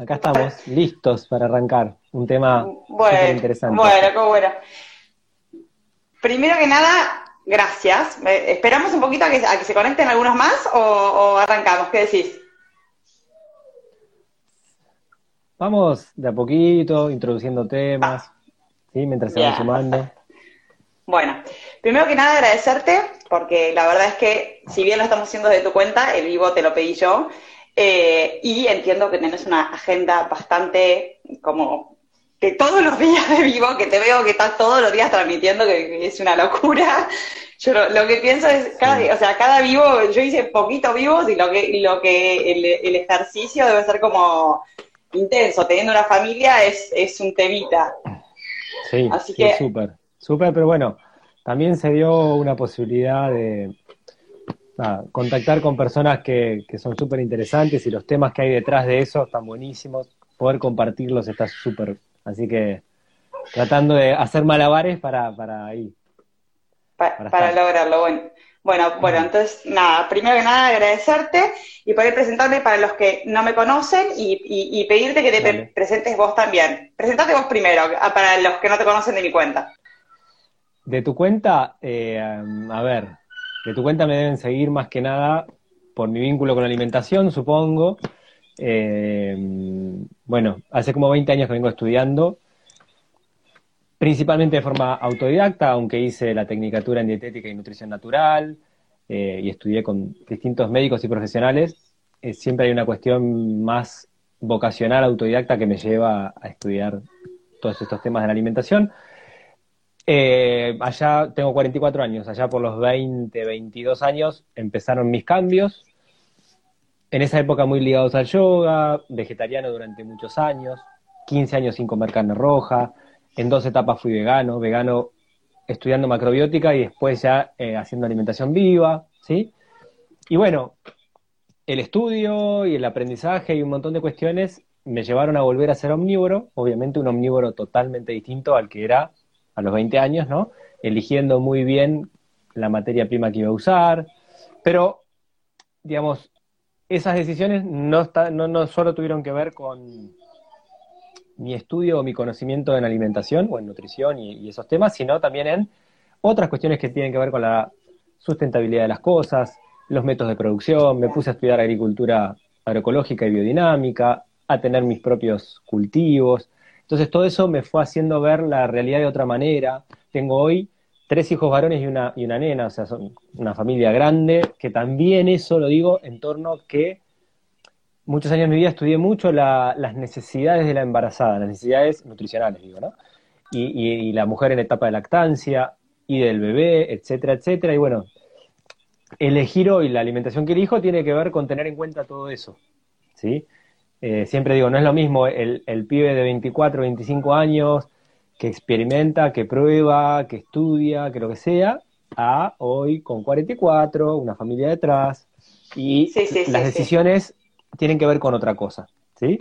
Acá estamos, listos para arrancar. Un tema bueno, interesante. Bueno, qué bueno. Primero que nada, gracias. Eh, ¿Esperamos un poquito a que, se conecten algunos más o, arrancamos? ¿Qué decís? Vamos de a poquito, introduciendo temas, ¿sí? mientras se van sumando. Bueno, primero que nada agradecerte, porque la verdad es que si bien lo estamos haciendo desde tu cuenta, el vivo te lo pedí yo, eh, y entiendo que tenés una agenda bastante como que todos los días de vivo, que te veo que estás todos los días transmitiendo, que, es una locura. Yo lo, que pienso es, cada, o sea, cada vivo, yo hice poquito vivos y lo que, lo que el, ejercicio debe ser como intenso. Teniendo una familia es, es un temita. Sí, Así que... súper, súper, pero bueno, también se dio una posibilidad de, contactar con personas que, son súper interesantes y los temas que hay detrás de eso están buenísimos. Poder compartirlos está súper. Así que tratando de hacer malabares para, para ahí. para, lograrlo, bueno. Bueno, bueno, entonces, nada, primero que nada agradecerte y poder presentarme para los que no me conocen y, pedirte que te presentes vos también. Presentate vos primero, para los que no te conocen de mi cuenta. De tu cuenta, eh, a ver, de tu cuenta me deben seguir más que nada por mi vínculo con la alimentación, supongo. Eh, bueno, hace como 20 años que vengo estudiando, principalmente de forma autodidacta, aunque hice la tecnicatura en dietética y nutrición natural eh, y estudié con distintos médicos y profesionales. Eh, siempre hay una cuestión más vocacional, autodidacta, que me lleva a estudiar todos estos temas de la alimentación. Eh, allá tengo 44 años, allá por los 20, 22 años empezaron mis cambios. En esa época muy ligados al yoga, vegetariano durante muchos años, 15 años sin comer carne roja, en dos etapas fui vegano, vegano estudiando macrobiótica y después ya eh, haciendo alimentación viva, ¿sí? Y bueno, el estudio y el aprendizaje y un montón de cuestiones me llevaron a volver a ser omnívoro, obviamente un omnívoro totalmente distinto al que era a los 20 años, ¿no? Eligiendo muy bien la materia prima que iba a usar, pero, digamos, esas decisiones no, no, no solo tuvieron que ver con mi estudio o mi conocimiento en alimentación o en nutrición y, esos temas, sino también en otras cuestiones que tienen que ver con la sustentabilidad de las cosas, los métodos de producción, me puse a estudiar agricultura agroecológica y biodinámica, a tener mis propios cultivos, entonces todo eso me fue haciendo ver la realidad de otra manera. Tengo hoy tres hijos varones y una, y una nena, o sea, son una familia grande, que también eso lo digo en torno a que muchos años de mi vida estudié mucho las necesidades de la embarazada, las necesidades nutricionales, digo, ¿no? Y, y, la mujer en etapa de lactancia y del bebé, etcétera, etcétera. Y bueno, elegir hoy la alimentación que elijo tiene que ver con tener en cuenta todo eso, ¿sí? Eh, siempre digo, no es lo mismo el, el pibe de 24, 25 años que experimenta, que prueba, que estudia, que lo que sea, a hoy con 44, una familia detrás, y las decisiones tienen que ver con otra cosa, ¿sí?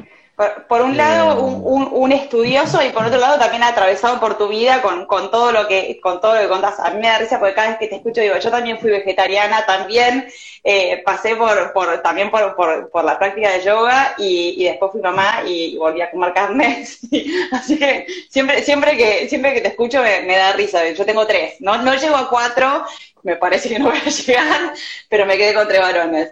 Por, un lado, un, estudioso y por otro lado también atravesado por tu vida con, todo lo que con todo lo que contás. A mí me da risa porque cada vez que te escucho digo, yo también fui vegetariana, también eh, pasé por, por también por, por, la práctica de yoga y, después fui mamá y, volví a comer carne. Así que siempre, siempre que siempre que te escucho me, da risa. Yo tengo tres, no, no llego a cuatro, me parece que no voy a llegar, pero me quedé con tres varones.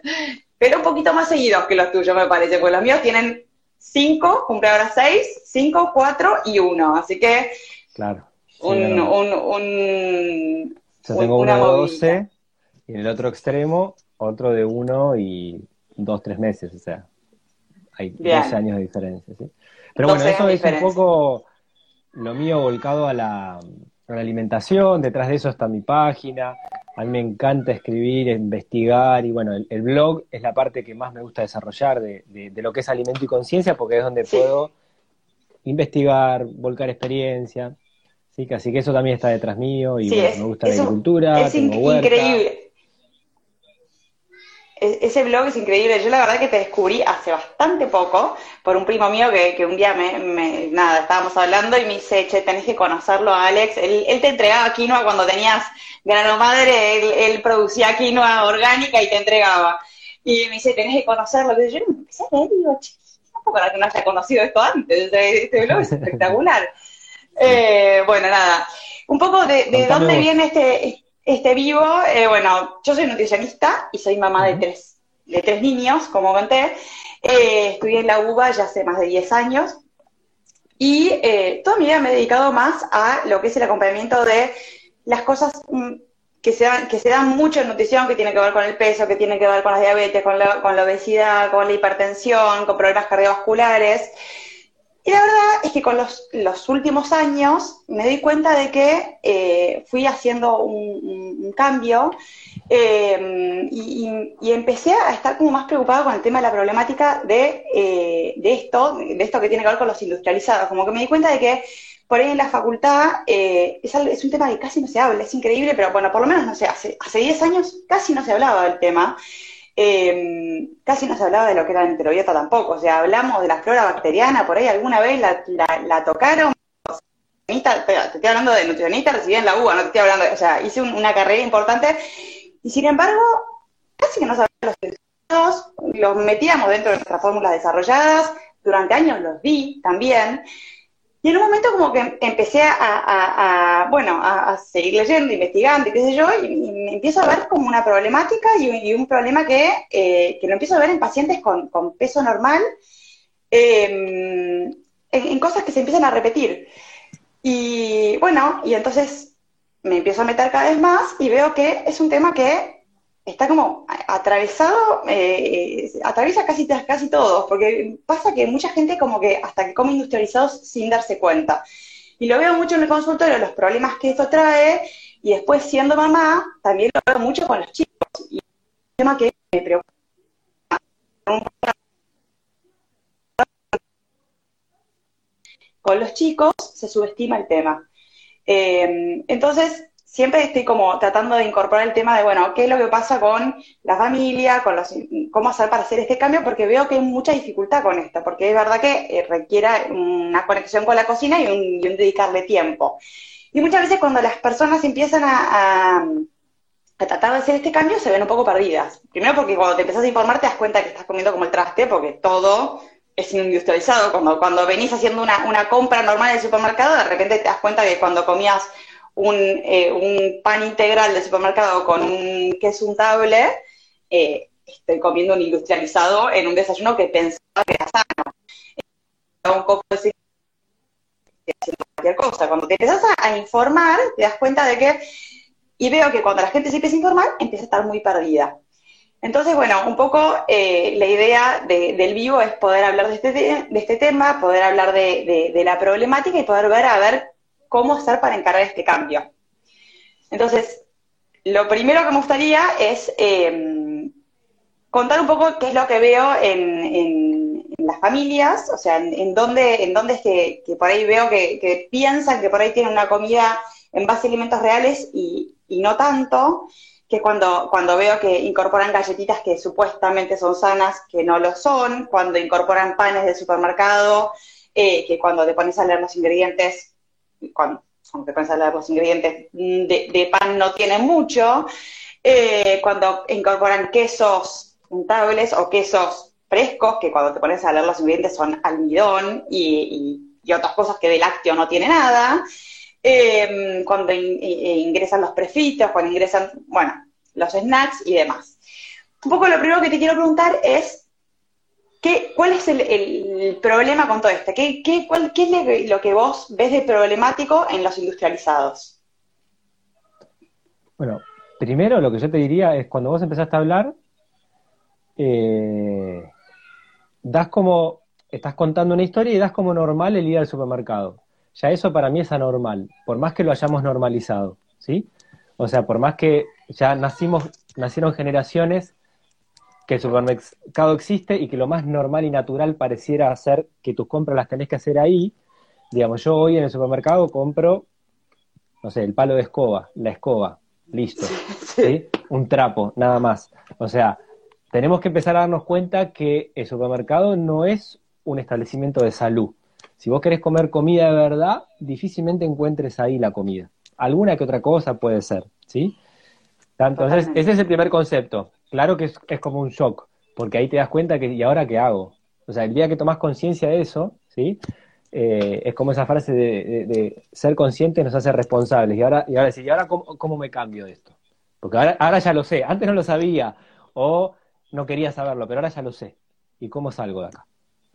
Pero un poquito más seguidos que los tuyos, me parece, porque los míos tienen 5, cumple ahora 6, 5, 4 y 1. Así que. Claro. un, un, un, Yo tengo uno de 12 y en el otro extremo otro de 1 y 2, 3 meses. O sea, hay 12 años de diferencia. ¿sí? Pero bueno, eso es un poco lo mío volcado a la, a la alimentación. Detrás de eso está mi página. A mí me encanta escribir, investigar y bueno, el, blog es la parte que más me gusta desarrollar de, lo que es alimento y conciencia porque es donde puedo investigar, volcar experiencia. ¿sí? Así que eso también está detrás mío y me gusta la agricultura, es increíble. Ese blog es increíble. Yo la verdad que te descubrí hace bastante poco por un primo mío que, un día me, nada, estábamos hablando y me dice, che, tenés que conocerlo a Alex. Él, te entregaba quinoa cuando tenías grano madre, él, producía quinoa orgánica y te entregaba. Y me dice, tenés que conocerlo. Y yo empecé a leer y digo, che, para que no haya conocido esto antes. Este blog es espectacular. Eh, bueno, nada. Un poco de, dónde viene este, este vivo. Eh, bueno, yo soy nutricionista y soy mamá de tres, de tres niños, como conté. Eh, estudié en la UBA ya hace más de 10 años. Y toda mi vida me he dedicado más a lo que es el acompañamiento de las cosas mm, que se, dan, que se dan mucho en nutrición, que tiene que ver con el peso, que tiene que ver con la diabetes, con la, con la obesidad, con la hipertensión, con problemas cardiovasculares. Y la verdad es que con los, los últimos años me di cuenta de que eh, fui haciendo un, cambio eh, y, empecé a estar como más preocupada con el tema de la problemática de, eh, de esto, de esto que tiene que ver con los industrializados. Como que me di cuenta de que por ahí en la facultad es, es, un tema que casi no se habla, es increíble, pero bueno, por lo menos no sé, hace, hace 10 años casi no se hablaba del tema. Eh, casi no se hablaba de lo que era la enterobiota tampoco, o sea, hablamos de la flora bacteriana, por ahí alguna vez la, la, tocaron, te estoy hablando de nutricionista, recibí en la UBA, no te estoy hablando, o sea, hice una carrera importante, y sin embargo, casi que no sabíamos los los metíamos dentro de nuestras fórmulas desarrolladas, durante años los vi también, y en un momento como que empecé a, bueno, a, seguir leyendo, investigando y qué sé yo, y, empiezo a ver como una problemática y, un problema que, eh, que, lo empiezo a ver en pacientes con, peso normal, em, en, cosas que se empiezan a repetir. Y bueno, y entonces me empiezo a meter cada vez más y veo que es un tema que está como atravesado, eh, atraviesa casi, casi todos, porque pasa que mucha gente como que hasta que come industrializados sin darse cuenta. Y lo veo mucho en el consultorio, los problemas que esto trae, y después siendo mamá, también lo veo mucho con los chicos. Y un tema que me preocupa. Con los chicos se subestima el tema. Eh, entonces, siempre estoy como tratando de incorporar el tema de, bueno, qué es lo que pasa con la familia, con los, cómo hacer para hacer este cambio, porque veo que hay mucha dificultad con esto, porque es verdad que eh, requiere una conexión con la cocina y un, dedicarle tiempo. Y muchas veces cuando las personas empiezan a, tratar de hacer este cambio, se ven un poco perdidas. Primero porque cuando te empezás a informar te das cuenta que estás comiendo como el traste, porque todo es industrializado. Cuando, cuando venís haciendo una, una compra normal en el supermercado, de repente te das cuenta que cuando comías un, eh, un pan integral del supermercado con un queso untable, eh, estoy comiendo un industrializado en un desayuno que pensaba que era sano. Un poco de cualquier cosa. Cuando te empiezas a, informar, te das cuenta de que, y veo que cuando la gente se empieza a informar, empieza a estar muy perdida. Entonces, bueno, un poco eh, la idea del vivo es poder hablar de este, de este tema, poder hablar de, de, la problemática y poder ver a ver cómo hacer para encarar este cambio. Entonces, lo primero que me gustaría es eh, contar un poco qué es lo que veo en, las familias, o sea, en, dónde, en dónde es que, por ahí veo que, piensan que por ahí tienen una comida en base a alimentos reales y, no tanto, que cuando, cuando veo que incorporan galletitas que supuestamente son sanas, que no lo son, cuando incorporan panes del supermercado, eh, que cuando te pones a leer los ingredientes cuando, aunque pensar los ingredientes de, pan no tienen mucho, eh, cuando incorporan quesos untables o quesos frescos, que cuando te pones a leer los ingredientes son almidón y, otras cosas que de lácteo no tiene nada, eh, cuando ingresan los prefritos, cuando ingresan, bueno, los snacks y demás. Un poco lo primero que te quiero preguntar es, ¿Cuál es el, problema con todo esto? ¿Qué, es lo que vos ves de problemático en los industrializados? Bueno, primero lo que yo te diría es cuando vos empezaste a hablar, eh, das como, estás contando una historia y das como normal el ir al supermercado. Ya eso para mí es anormal, por más que lo hayamos normalizado, ¿sí? O sea, por más que ya nacimos, nacieron generaciones que el supermercado existe y que lo más normal y natural pareciera ser que tus compras las tenés que hacer ahí. Digamos, yo hoy en el supermercado compro, no sé, el palo de escoba, la escoba, listo. Sí. Un trapo, nada más. O sea, tenemos que empezar a darnos cuenta que el supermercado no es un establecimiento de salud. Si vos querés comer comida de verdad, difícilmente encuentres ahí la comida. Alguna que otra cosa puede ser, ¿sí? Entonces, ese es el primer concepto. Claro que es, como un shock, porque ahí te das cuenta que, ¿y ahora qué hago? O sea, el día que tomás conciencia de eso, ¿sí? Eh, es como esa frase de, ser consciente nos hace responsables. Y ahora, y ahora, ¿y ahora cómo, me cambio de esto? Porque ahora, ahora ya lo sé. Antes no lo sabía o no quería saberlo, pero ahora ya lo sé. ¿Y cómo salgo de acá?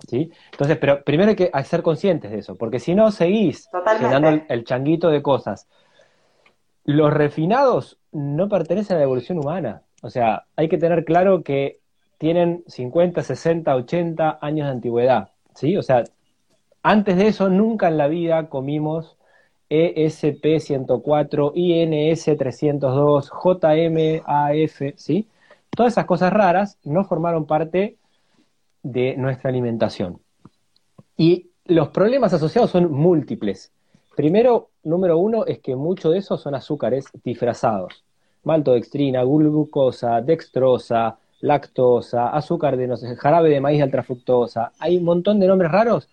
¿Sí? Entonces, pero primero hay que ser conscientes de eso, porque si no seguís llenando el, changuito de cosas. Los refinados no pertenecen a la evolución humana. O sea, hay que tener claro que tienen 50, 60, 80 años de antigüedad. ¿Sí? O sea, antes de eso, nunca en la vida comimos ESP104, INS302, JMAF, ¿sí? Todas esas cosas raras no formaron parte de nuestra alimentación. Y los problemas asociados son múltiples. Primero, número uno, es que muchos de esos son azúcares disfrazados. Maltodextrina, glucosa, dextrosa, lactosa, azúcar de no sé, jarabe de maíz alta fructosa. Hay un montón de nombres raros.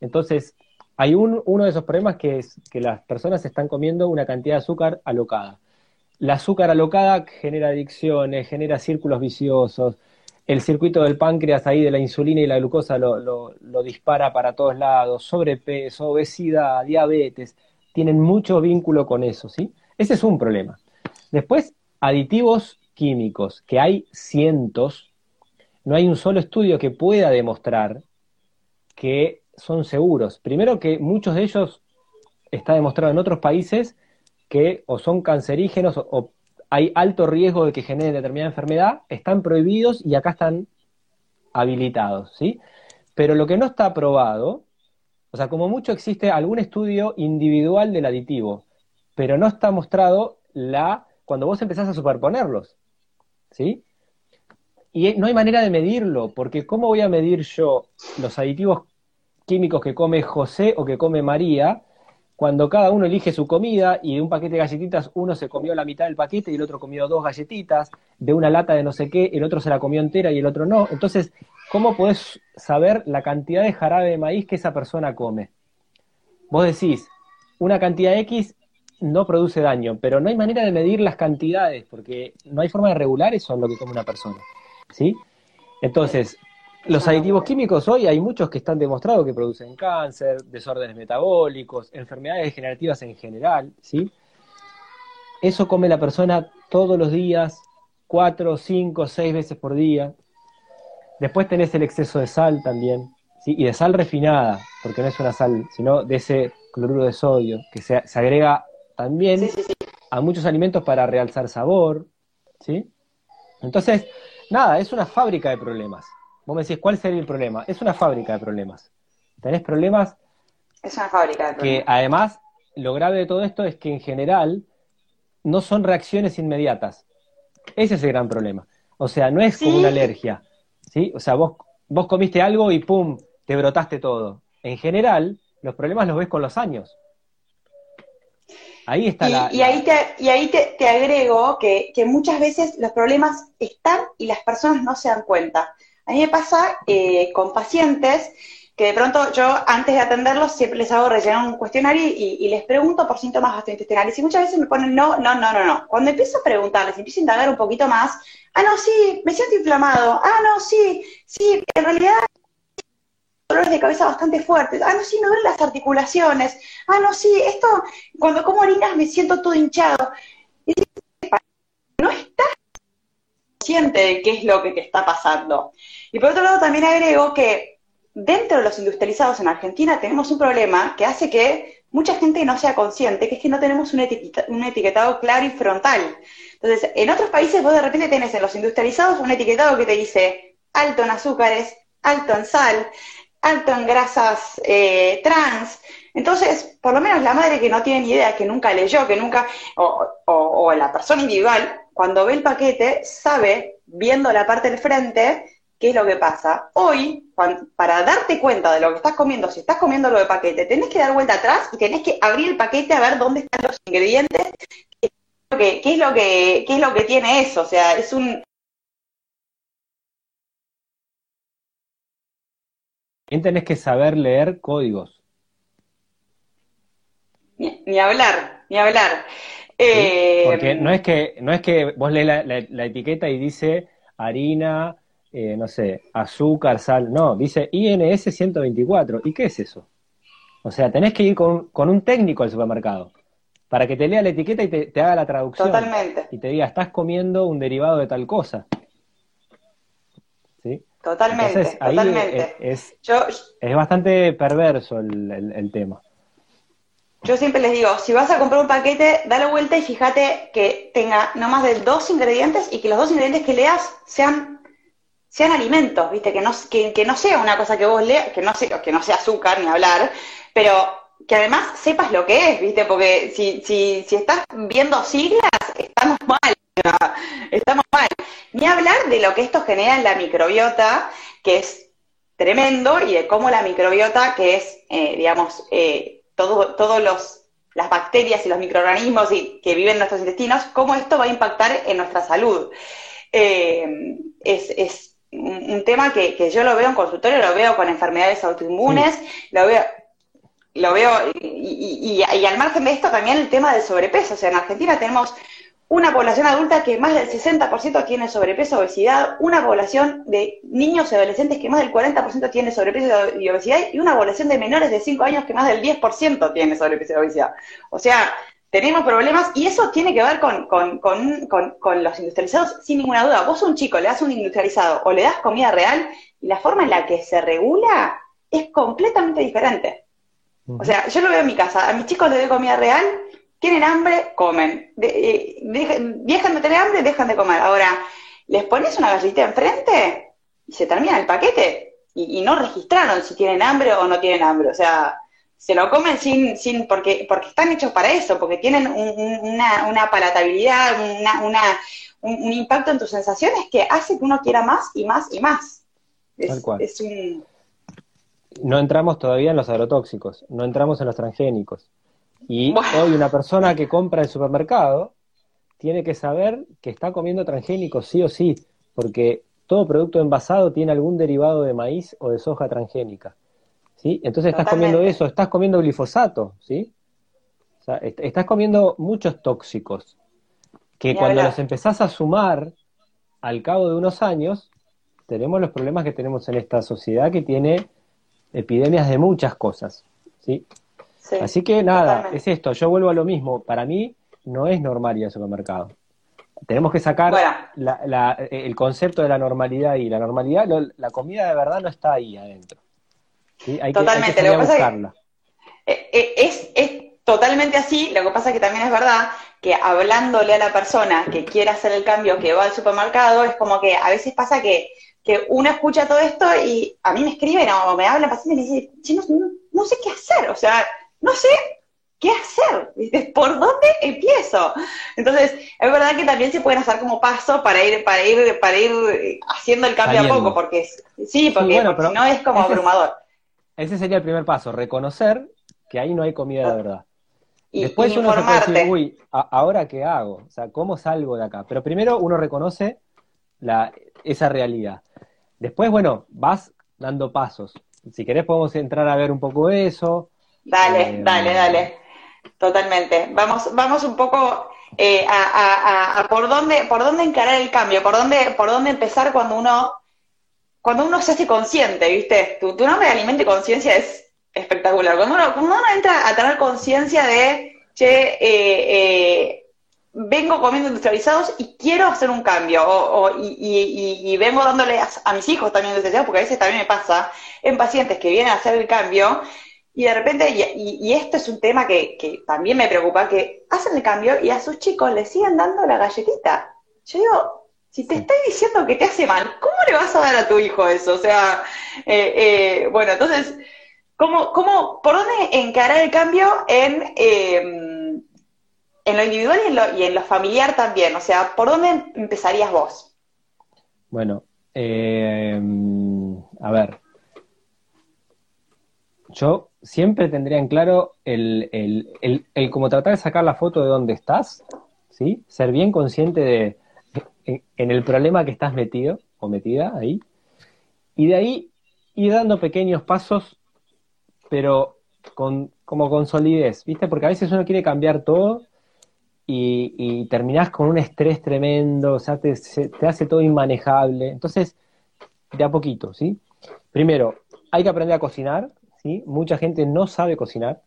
Entonces, hay un, uno de esos problemas que es que las personas están comiendo una cantidad de azúcar alocada. La azúcar alocada genera adicciones, genera círculos viciosos, el circuito del páncreas ahí de la insulina y la glucosa lo, lo, dispara para todos lados, sobrepeso, obesidad, diabetes, tienen mucho vínculo con eso, ¿sí? Ese es un problema. Después, aditivos químicos, que hay cientos, no hay un solo estudio que pueda demostrar que son seguros. Primero que muchos de ellos está demostrado en otros países que o son cancerígenos o hay alto riesgo de que genere determinada enfermedad, están prohibidos y acá están habilitados, ¿sí? Pero lo que no está aprobado, o sea, como mucho existe algún estudio individual del aditivo, pero no está mostrado la cuando vos empezás a superponerlos, ¿sí? Y no hay manera de medirlo, porque ¿cómo voy a medir yo los aditivos químicos que come José o que come María cuando cada uno elige su comida y de un paquete de galletitas uno se comió la mitad del paquete y el otro comió dos galletitas, de una lata de no sé qué, el otro se la comió entera y el otro no. Entonces, ¿cómo podés saber la cantidad de jarabe de maíz que esa persona come? Vos decís, una cantidad X no produce daño, pero no hay manera de medir las cantidades, porque no hay forma de regular eso en lo que come una persona. ¿Sí? Entonces, los aditivos químicos hoy hay muchos que están demostrados que producen cáncer, desórdenes metabólicos, enfermedades degenerativas en general, ¿sí? Eso come la persona todos los días, cuatro, cinco, seis veces por día. Después tenés el exceso de sal también, ¿sí? Y de sal refinada, porque no es una sal, sino de ese cloruro de sodio, que se, agrega también a muchos alimentos para realzar sabor, ¿sí? Entonces, nada, es una fábrica de problemas. Vos me decís, ¿cuál sería el problema? Es una fábrica de problemas. Tenés problemas. Es una fábrica de problemas. Que además, lo grave de todo esto es que en general no son reacciones inmediatas. Ese es el gran problema. O sea, no es como una alergia. ¿sí? O sea, vos, vos comiste algo y ¡pum! te brotaste todo. En general, los problemas los ves con los años. Ahí está la, Y ahí, te, y ahí te, agrego que, que, muchas veces los problemas están y las personas no se dan cuenta. A mí me pasa eh, con pacientes que de pronto yo antes de atenderlos siempre les hago rellenar un cuestionario y, les pregunto por síntomas gastrointestinales y muchas veces me ponen no, no, no, no, no. Cuando empiezo a preguntarles, empiezo a indagar un poquito más, ah, no, sí, me siento inflamado, ah, no, sí, sí, en realidad dolores de cabeza bastante fuertes, ah, no, sí, me duelen las articulaciones, ah, no, sí, esto, cuando como harinas me siento todo hinchado. No estás consciente de qué es lo que te está pasando. Y por otro lado, también agrego que dentro de los industrializados en Argentina tenemos un problema que hace que mucha gente no sea consciente, que es que no tenemos un, etiquetado claro y frontal. Entonces, en otros países vos de repente tenés en los industrializados un etiquetado que te dice alto en azúcares, alto en sal, alto en grasas eh, trans. Entonces, por lo menos la madre que no tiene ni idea, que nunca leyó, que nunca, o, o la persona individual, cuando ve el paquete, sabe, viendo la parte del frente, ¿Qué es lo que pasa? Hoy, para darte cuenta de lo que estás comiendo, si estás comiendo lo de paquete, tenés que dar vuelta atrás y tenés que abrir el paquete a ver dónde están los ingredientes, qué es lo que, qué es lo que tiene eso. O sea, es un, También tenés que saber leer códigos. Ni, hablar, ni hablar. Porque eh, no es que no es que vos lees la, etiqueta y dice harina eh, no sé, azúcar, sal, no, dice INS 124. ¿Y qué es eso? O sea, tenés que ir con, un técnico al supermercado para que te lea la etiqueta y te, haga la traducción. Totalmente. Y te diga, estás comiendo un derivado de tal cosa. ¿Sí? Totalmente, totalmente. Es, es, bastante perverso el tema. Yo siempre les digo, si vas a comprar un paquete, dale vuelta y fíjate que tenga no más de dos ingredientes y que los dos ingredientes que leas sean, sean alimentos, ¿viste? Que no, que, no sea una cosa que vos leas, que no, sea, que no sea azúcar ni hablar, pero que además sepas lo que es, ¿viste? Porque si, si, si estás viendo siglas, estamos mal. Ni hablar de lo que esto genera en la microbiota, que es tremendo, y de cómo la microbiota, que es, eh, digamos, eh, todas los, las bacterias y los microorganismos que viven en nuestros intestinos, cómo esto va a impactar en nuestra salud. Eh, es, un tema que, yo lo veo en consultorio, lo veo con enfermedades autoinmunes, lo veo, lo veo, y, y, al margen de esto también el tema del sobrepeso. O sea, en Argentina tenemos una población adulta que más del 60% tiene sobrepeso, obesidad, una población de niños y adolescentes que más del 40% tiene sobrepeso y obesidad, y una población de menores de 5 años que más del 10% tiene sobrepeso y obesidad. O sea, tenemos problemas y eso tiene que ver con, con, los industrializados sin ninguna duda. Vos a un chico le das un industrializado o le das comida real y la forma en la que se regula es completamente diferente. O sea, yo lo veo en mi casa, a mis chicos les doy comida real tienen hambre, comen. Eh, dejan de tener hambre, dejan de comer. Ahora, les pones una galletita enfrente y se termina el paquete. Y, no registraron si tienen hambre o no tienen hambre. O sea, se lo comen sin, sin porque, porque están hechos para eso, porque tienen una, una, palatabilidad, una, un, impacto en tus sensaciones que hace que uno quiera más y más y más. Tal cual. No entramos todavía en los agrotóxicos, no entramos en los transgénicos. Y hoy una persona que compra en supermercado tiene que saber que está comiendo transgénico sí o sí, porque todo producto envasado tiene algún derivado de maíz o de soja transgénica. ¿sí? Entonces estás comiendo eso, estás comiendo glifosato, ¿sí? O sea, estás comiendo muchos tóxicos que cuando los empezás a sumar al cabo de unos años, tenemos los problemas que tenemos en esta sociedad que tiene epidemias de muchas cosas, ¿sí? Así que nada, es esto, yo vuelvo a lo mismo, para mí no es normal ir al supermercado. Tenemos que sacar el concepto de la normalidad y la normalidad, la comida de verdad no está ahí adentro. totalmente, lo que pasa eh, eh, es, es totalmente así, lo que pasa es que también es verdad que hablándole a la persona que quiere hacer el cambio, que va al supermercado, es como que a veces pasa que, que uno escucha todo esto y a mí me escriben o me hablan pacientes y me dicen, no, no sé qué hacer, o sea, no sé qué hacer, ¿por dónde empiezo? Entonces, es verdad que también se pueden hacer como paso para ir, para ir, para ir haciendo el cambio a poco, porque sí, porque, si no es como abrumador. ese sería el primer paso, reconocer que ahí no hay comida de verdad. Y, Después uno se puede decir, uy, ¿ahora qué hago? O sea, ¿cómo salgo de acá? Pero primero uno reconoce la, esa realidad. Después, bueno, vas dando pasos. Si querés podemos entrar a ver un poco eso, Dale, eh, dale, dale. Totalmente. Vamos, vamos un poco eh, a, por dónde, por dónde encarar el cambio, por dónde, por dónde empezar cuando uno, cuando uno se hace consciente, ¿viste? Tu, tu nombre de alimento y conciencia es espectacular. Cuando uno, cuando uno entra a tener conciencia de, che, eh, vengo comiendo industrializados y quiero hacer un cambio, o, y, vengo dándole a, mis hijos también industrializados, porque a veces también me pasa en pacientes que vienen a hacer el cambio y de repente, y, y, esto es un tema que, que, también me preocupa, que hacen el cambio y a sus chicos les siguen dando la galletita. Yo digo, si te estoy diciendo que te hace mal, ¿cómo le vas a dar a tu hijo eso? O sea, eh, eh, bueno, entonces, ¿cómo, cómo, ¿por dónde encarar el cambio en, em, en lo individual y en lo, y en lo familiar también? O sea, ¿por dónde empezarías vos? Bueno, eh, a ver, yo siempre tendría en claro el, el, el, como tratar de sacar la foto de dónde estás, ¿sí? Ser bien consciente de en, el problema que estás metido o metida ahí. Y de ahí ir dando pequeños pasos, pero con, como con solidez, ¿viste? Porque a veces uno quiere cambiar todo y, y terminás con un estrés tremendo, o sea, te, te hace todo inmanejable. Entonces, de a poquito, ¿sí? Primero, hay que aprender a cocinar, Mucha gente no sabe cocinar.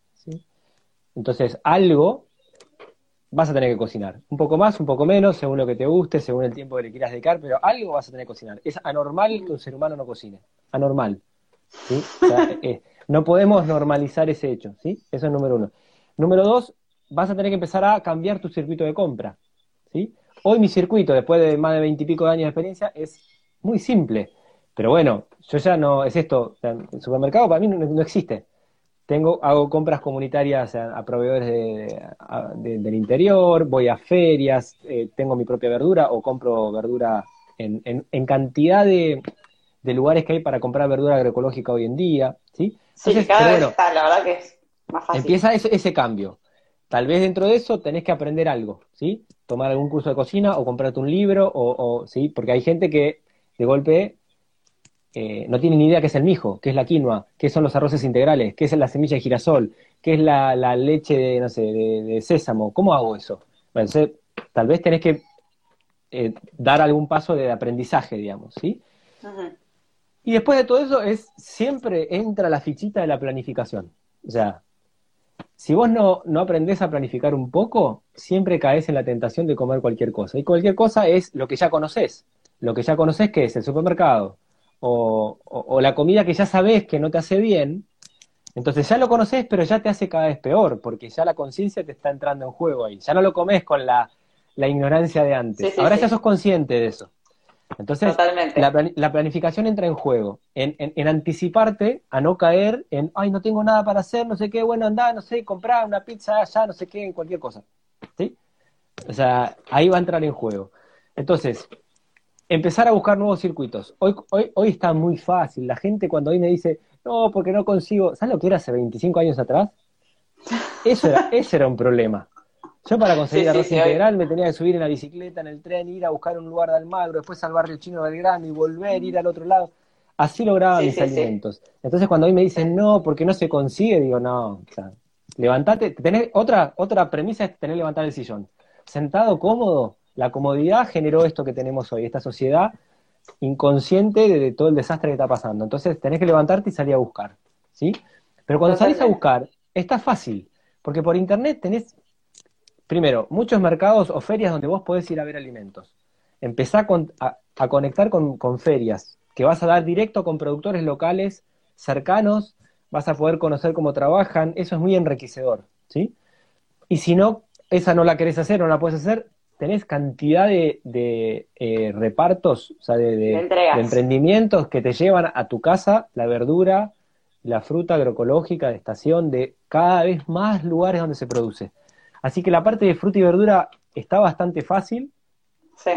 Entonces, algo vas a tener que cocinar. Un poco más, un poco menos, según lo que te guste, según el tiempo que le quieras dedicar, pero algo vas a tener que cocinar. Es anormal que un ser humano no cocine. Anormal. ¿sí? Eh, no podemos normalizar ese hecho, ¿sí? Eso es número uno. Número dos, vas a tener que empezar a cambiar tu circuito de compra, ¿sí? Hoy mi circuito, después de más de veintipico de años de experiencia, es muy simple. Pero bueno, yo ya no, es esto, el supermercado para mí no existe tengo, hago compras comunitarias a, proveedores de, del interior, voy a ferias, eh, tengo mi propia verdura o compro verdura en, en, cantidad de, lugares que hay para comprar verdura agroecológica hoy en día, ¿sí? sí, cada vez está, la verdad que es más fácil. Empieza ese, ese, cambio. Tal vez dentro de eso tenés que aprender algo, ¿sí? Tomar algún curso de cocina o comprarte un libro, o, o ¿sí? Porque hay gente que de golpe eh, no tienen ni idea qué es el mijo, qué es la quinoa, qué son los arroces integrales, qué es la semilla de girasol, qué es la, leche de, no sé, de, sésamo. ¿Cómo hago eso? Bueno, tal vez tenés que eh, dar algún paso de aprendizaje, digamos, ¿sí? Y después de todo eso es, siempre entra la fichita de la planificación. O sea, si vos no, no aprendés a planificar un poco, siempre caes en la tentación de comer cualquier cosa. Y cualquier cosa es lo que ya conoces. Lo que ya conoces que es el supermercado, o, la comida que ya sabes que no te hace bien, entonces ya lo conoces, pero ya te hace cada vez peor, porque ya la conciencia te está entrando en juego ahí. Ya no lo comes con la, ignorancia de antes. Ahora ya sos consciente de eso. Entonces, la, planificación entra en juego, en, anticiparte a no caer en, ay, no tengo nada para hacer, no sé qué, bueno, anda, no sé, comprar una pizza allá, no sé qué, en cualquier cosa. ¿Sí? O sea, ahí va a entrar en juego. Entonces, empezar a buscar nuevos circuitos. Hoy, hoy, hoy está muy fácil. La gente cuando hoy me dice, no, porque no consigo, ¿sabes lo que era hace 25 años atrás? Eso era, ese era un problema. Yo para conseguir arroz integral me tenía que subir en la bicicleta, en el tren, ir a buscar un lugar de Almagro, después al barrio chino del Grano y volver, ir al otro lado. Así lograba mis alimentos. Entonces cuando hoy me dicen, no, porque no se consigue, digo, no, o sea, levantate, tenés, otra, otra premisa es tener que levantar el sillón. Sentado cómodo, la comodidad generó esto que tenemos hoy, esta sociedad inconsciente de, todo el desastre que está pasando. Entonces tenés que levantarte y salir a buscar, ¿sí? Pero cuando salís a buscar, está fácil, porque por internet tenés, primero, muchos mercados o ferias donde vos podés ir a ver alimentos. Empezá a, conectar con, con ferias, que vas a dar directo con productores locales cercanos, vas a poder conocer cómo trabajan, eso es muy enriquecedor, ¿sí? Y si no, esa no la querés hacer o no la puedes hacer, tenés cantidad de, eh, repartos, o sea, de, emprendimientos que te llevan a tu casa la verdura, la fruta agroecológica de estación, de cada vez más lugares donde se produce. Así que la parte de fruta y verdura está bastante fácil.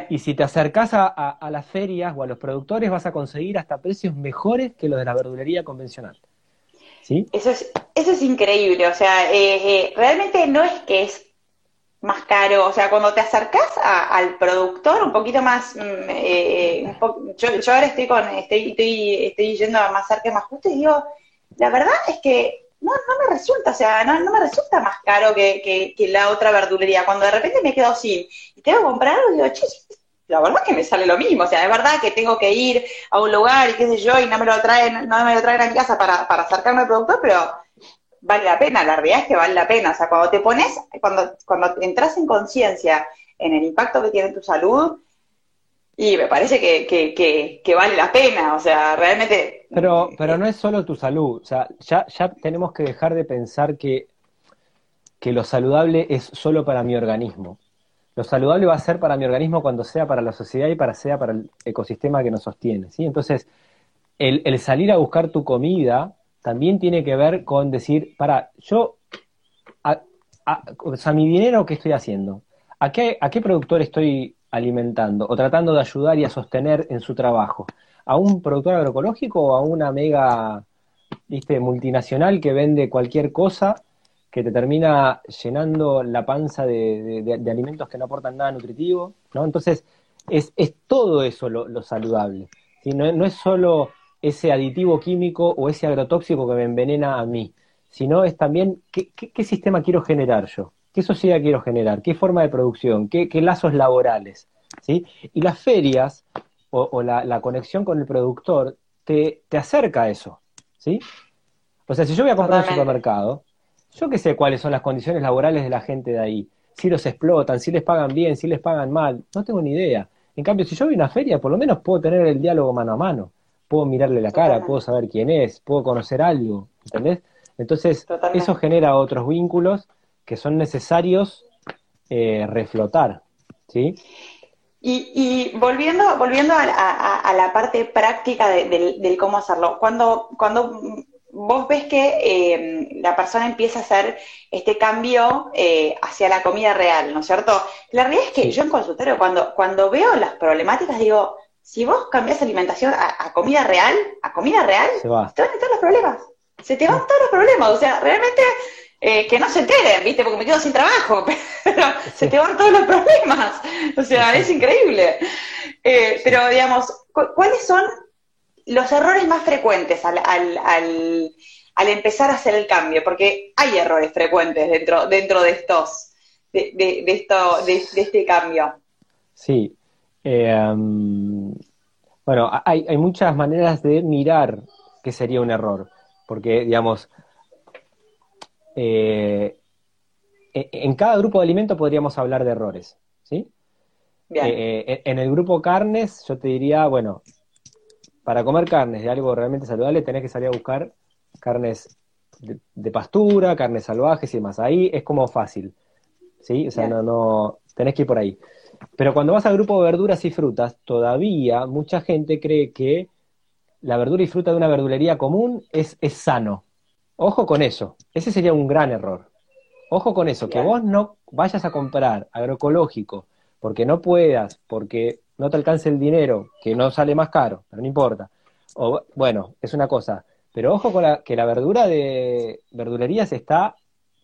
Y si te acercás a, las ferias o a los productores, vas a conseguir hasta precios mejores que los de la verdulería convencional. ¿Sí? Eso es, eso es increíble. O sea, eh, eh, realmente no es que es más caro, o sea, cuando te acercás al productor un poquito más, mm, eh, yo, yo, ahora estoy con, estoy, estoy, estoy yendo más cerca, más justo y digo, la verdad es que no, no me resulta, o sea, no, no me resulta más caro que, que, la otra verdulería. Cuando de repente me quedo sin y tengo que comprar algo, digo, che, la verdad es que me sale lo mismo, o sea, es verdad que tengo que ir a un lugar y qué sé yo, y no me lo traen, no me lo traen a mi casa para, para acercarme al productor, pero vale la pena, la realidad es que vale la pena. O sea, cuando te pones, cuando, cuando entras en conciencia en el impacto que tiene tu salud, y me parece que, que, que, vale la pena, o sea, realmente... Pero, pero no es solo tu salud, o sea, ya, ya tenemos que dejar de pensar que, que lo saludable es solo para mi organismo. Lo saludable va a ser para mi organismo cuando sea para la sociedad y para sea para el ecosistema que nos sostiene, ¿sí? Entonces, el, el salir a buscar tu comida también tiene que ver con decir, para, yo, o sea, mi dinero, ¿qué estoy haciendo? ¿A qué, ¿A qué productor estoy alimentando o tratando de ayudar y a sostener en su trabajo? ¿A un productor agroecológico o a una mega ¿viste, multinacional que vende cualquier cosa que te termina llenando la panza de, alimentos que no aportan nada nutritivo? ¿no? Entonces, es, es todo eso lo, saludable. No, no es solo ese aditivo químico o ese agrotóxico que me envenena a mí, sino es también qué, qué, sistema quiero generar yo, qué sociedad quiero generar, qué forma de producción, qué, lazos laborales. ¿sí? Y las ferias o, la, conexión con el productor te, te, acerca a eso, ¿sí? O sea, si yo voy a comprar un supermercado, yo qué sé cuáles son las condiciones laborales de la gente de ahí, si los explotan, si les pagan bien, si les pagan mal, no tengo ni idea. En cambio, si yo voy a una feria, por lo menos puedo tener el diálogo mano a mano, puedo mirarle la cara, puedo saber quién es, puedo conocer algo, ¿entendés? Entonces, eso genera otros vínculos que son necesarios eh, reflotar, ¿sí? Y, volviendo, volviendo a, la parte práctica del, cómo hacerlo, cuando, cuando vos ves que eh, la persona empieza a hacer este cambio eh, hacia la comida real, ¿no es cierto? La realidad es que yo en consultorio, cuando, cuando veo las problemáticas, digo, si vos cambias alimentación a, comida real, a comida real, se, te van todos los problemas. Se te van todos los problemas. O sea, realmente eh, que no se enteren, ¿viste? Porque me quedo sin trabajo, pero se te van todos los problemas. O sea, es increíble. pero, digamos, ¿cuáles son los errores más frecuentes al, al, al, empezar a hacer el cambio, porque hay errores frecuentes dentro, dentro de estos, de, de, esto, de, este cambio. Sí. Eh, um, bueno, hay, hay muchas maneras de mirar que sería un error, porque, digamos, eh, e, en cada grupo de alimentos podríamos hablar de errores, ¿sí? Eh, en el grupo carnes, yo te diría, bueno, para comer carnes de algo realmente saludable tenés que salir a buscar carnes de, pastura, carnes salvajes y demás. Ahí es como fácil, ¿sí? O sea, no, no, tenés que ir por ahí. Pero cuando vas al grupo de verduras y frutas, todavía mucha gente cree que la verdura y fruta de una verdulería común es, es sano. Ojo con eso. Ese sería un gran error. Ojo con eso, que vos no vayas a comprar agroecológico porque no puedas, porque no te alcance el dinero, que no sale más caro, pero no importa. O, bueno, es una cosa. Pero ojo con la, que la verdura de verdulerías está,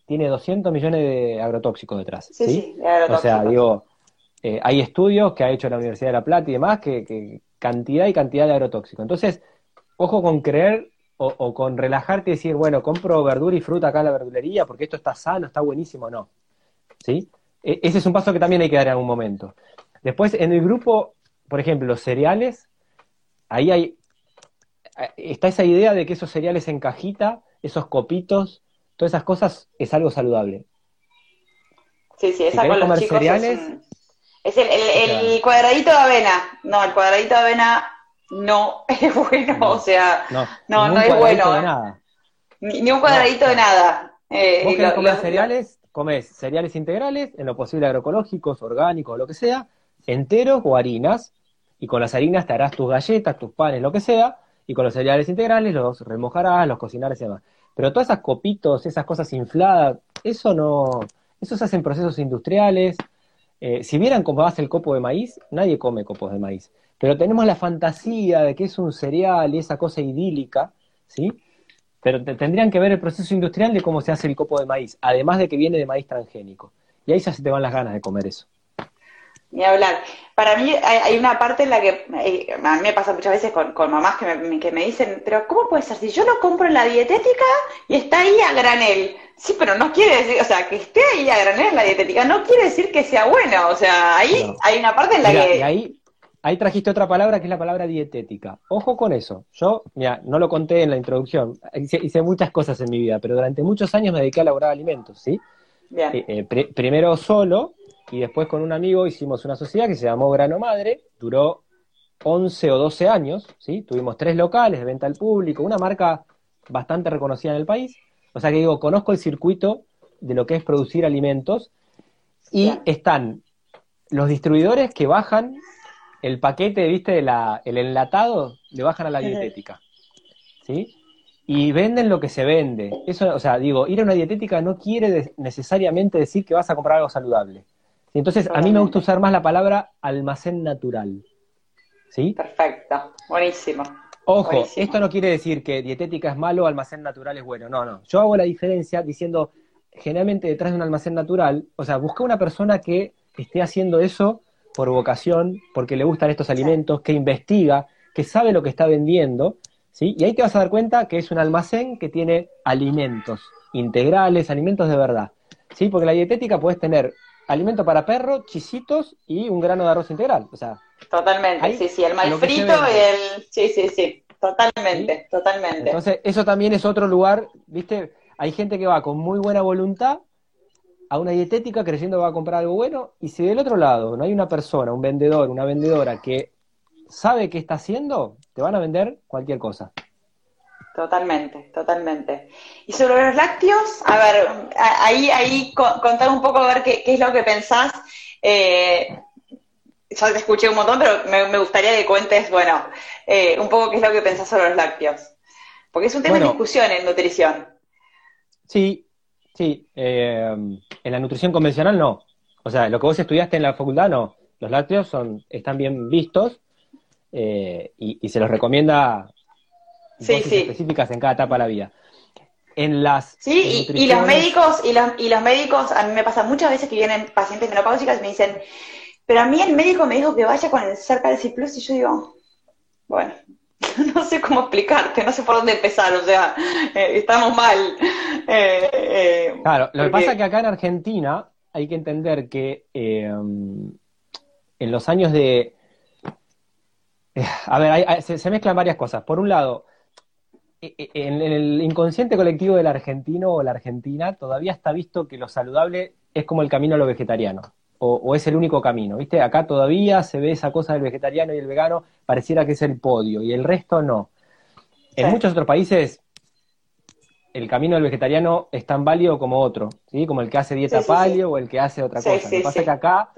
tiene 200 millones de agrotóxicos detrás. Sí, sí, O sea, digo, eh, hay estudios que ha hecho la Universidad de La Plata y demás que, cantidad y cantidad de agrotóxicos. Entonces, ojo con creer o, o, con relajarte y decir, bueno, compro verdura y fruta acá en la verdulería porque esto está sano, está buenísimo. No. ¿Sí? E, ese es un paso que también hay que dar en algún momento. Después, en el grupo, por ejemplo, los cereales, ahí hay, está esa idea de que esos cereales en cajita, esos copitos, todas esas cosas, es algo saludable. Sí, sí, esa con los chicos cereales, es, el, cuadradito de avena. No, el cuadradito de avena no es bueno, o sea, no, no, es bueno. nada. Ni, un cuadradito de nada. Eh, ¿Vos querés comer cereales? Comes cereales integrales, en lo posible agroecológicos, orgánicos, lo que sea, enteros o harinas, y con las harinas te harás tus galletas, tus panes, lo que sea, y con los cereales integrales los remojarás, los cocinarás y demás. Pero todas esas copitos, esas cosas infladas, eso no, eso se hace en procesos industriales. Eh, si vieran cómo hace el copo de maíz, nadie come copos de maíz. Pero tenemos la fantasía de que es un cereal y esa cosa idílica, ¿sí? Pero tendrían que ver el proceso industrial de cómo se hace el copo de maíz, además de que viene de maíz transgénico. Y ahí ya se te van las ganas de comer eso ni hablar. Para mí hay, una parte en la que eh, a mí me pasa muchas veces con, mamás que me, que me, dicen, pero ¿cómo puede ser? Si yo lo compro en la dietética y está ahí a granel. Sí, pero no quiere decir, o sea, que esté ahí a granel en la dietética no quiere decir que sea bueno. O sea, ahí hay una parte en la que... Y ahí, ahí trajiste otra palabra que es la palabra dietética. Ojo con eso. Yo, mira, no lo conté en la introducción, hice, muchas cosas en mi vida, pero durante muchos años me dediqué a elaborar alimentos, ¿sí? Bien. Eh, eh, primero solo, y después con un amigo hicimos una sociedad que se llamó Grano Madre, duró 11 o 12 años, ¿sí? Tuvimos tres locales de venta al público, una marca bastante reconocida en el país. O sea que digo, conozco el circuito de lo que es producir alimentos y están los distribuidores que bajan el paquete, ¿viste? La, el enlatado, le bajan a la dietética, ¿sí? Y venden lo que se vende. Eso, o sea, digo, ir a una dietética no quiere necesariamente decir que vas a comprar algo saludable. Entonces, a mí me gusta usar más la palabra almacén natural. ¿Sí? Perfecto, buenísimo. Ojo, esto no quiere decir que dietética es malo, almacén natural es bueno. No, no. Yo hago la diferencia diciendo, generalmente detrás de un almacén natural, o sea, busca una persona que esté haciendo eso por vocación, porque le gustan estos alimentos, que investiga, que sabe lo que está vendiendo, ¿sí? Y ahí te vas a dar cuenta que es un almacén que tiene alimentos integrales, alimentos de verdad, ¿sí? Porque la dietética puedes tener alimento para perro, chisitos y un grano de arroz integral. O sea, totalmente, sí, sí, el mal frito y el... Sí, sí, sí, totalmente, totalmente. Entonces, eso también es otro lugar, ¿viste? Hay gente que va con muy buena voluntad a una dietética creyendo que va a comprar algo bueno y si del otro lado no hay una persona, un vendedor, una vendedora que sabe qué está haciendo, te van a vender cualquier cosa. Totalmente, totalmente. Y sobre los lácteos, a ver, ahí, ahí contar un poco a ver qué, es lo que pensás. Eh, ya te escuché un montón, pero me, gustaría que cuentes, bueno, eh, un poco qué es lo que pensás sobre los lácteos. Porque es un tema de discusión en nutrición. Sí, sí. Eh, en la nutrición convencional no. O sea, lo que vos estudiaste en la facultad no. Los lácteos son, están bien vistos y, se los recomienda sí, sí. específicas en cada etapa de la vida. En las sí, y, los médicos, y los, y los médicos, a mí me pasa muchas veces que vienen pacientes menopáusicas y me dicen, pero a mí el médico me dijo que vaya con el cerca del Plus y yo digo, bueno, no sé cómo explicarte, no sé por dónde empezar, o sea, eh, estamos mal. Eh, eh, claro, lo que pasa es que acá en Argentina hay que entender que en los años de... A ver, se, mezclan varias cosas. Por un lado, en el inconsciente colectivo del argentino o la argentina todavía está visto que lo saludable es como el camino a lo vegetariano, o, es el único camino, ¿viste? Acá todavía se ve esa cosa del vegetariano y el vegano, pareciera que es el podio, y el resto no. En muchos otros países el camino del vegetariano es tan válido como otro, ¿sí? Como el que hace dieta paleo o el que hace otra cosa. Lo que pasa es que acá,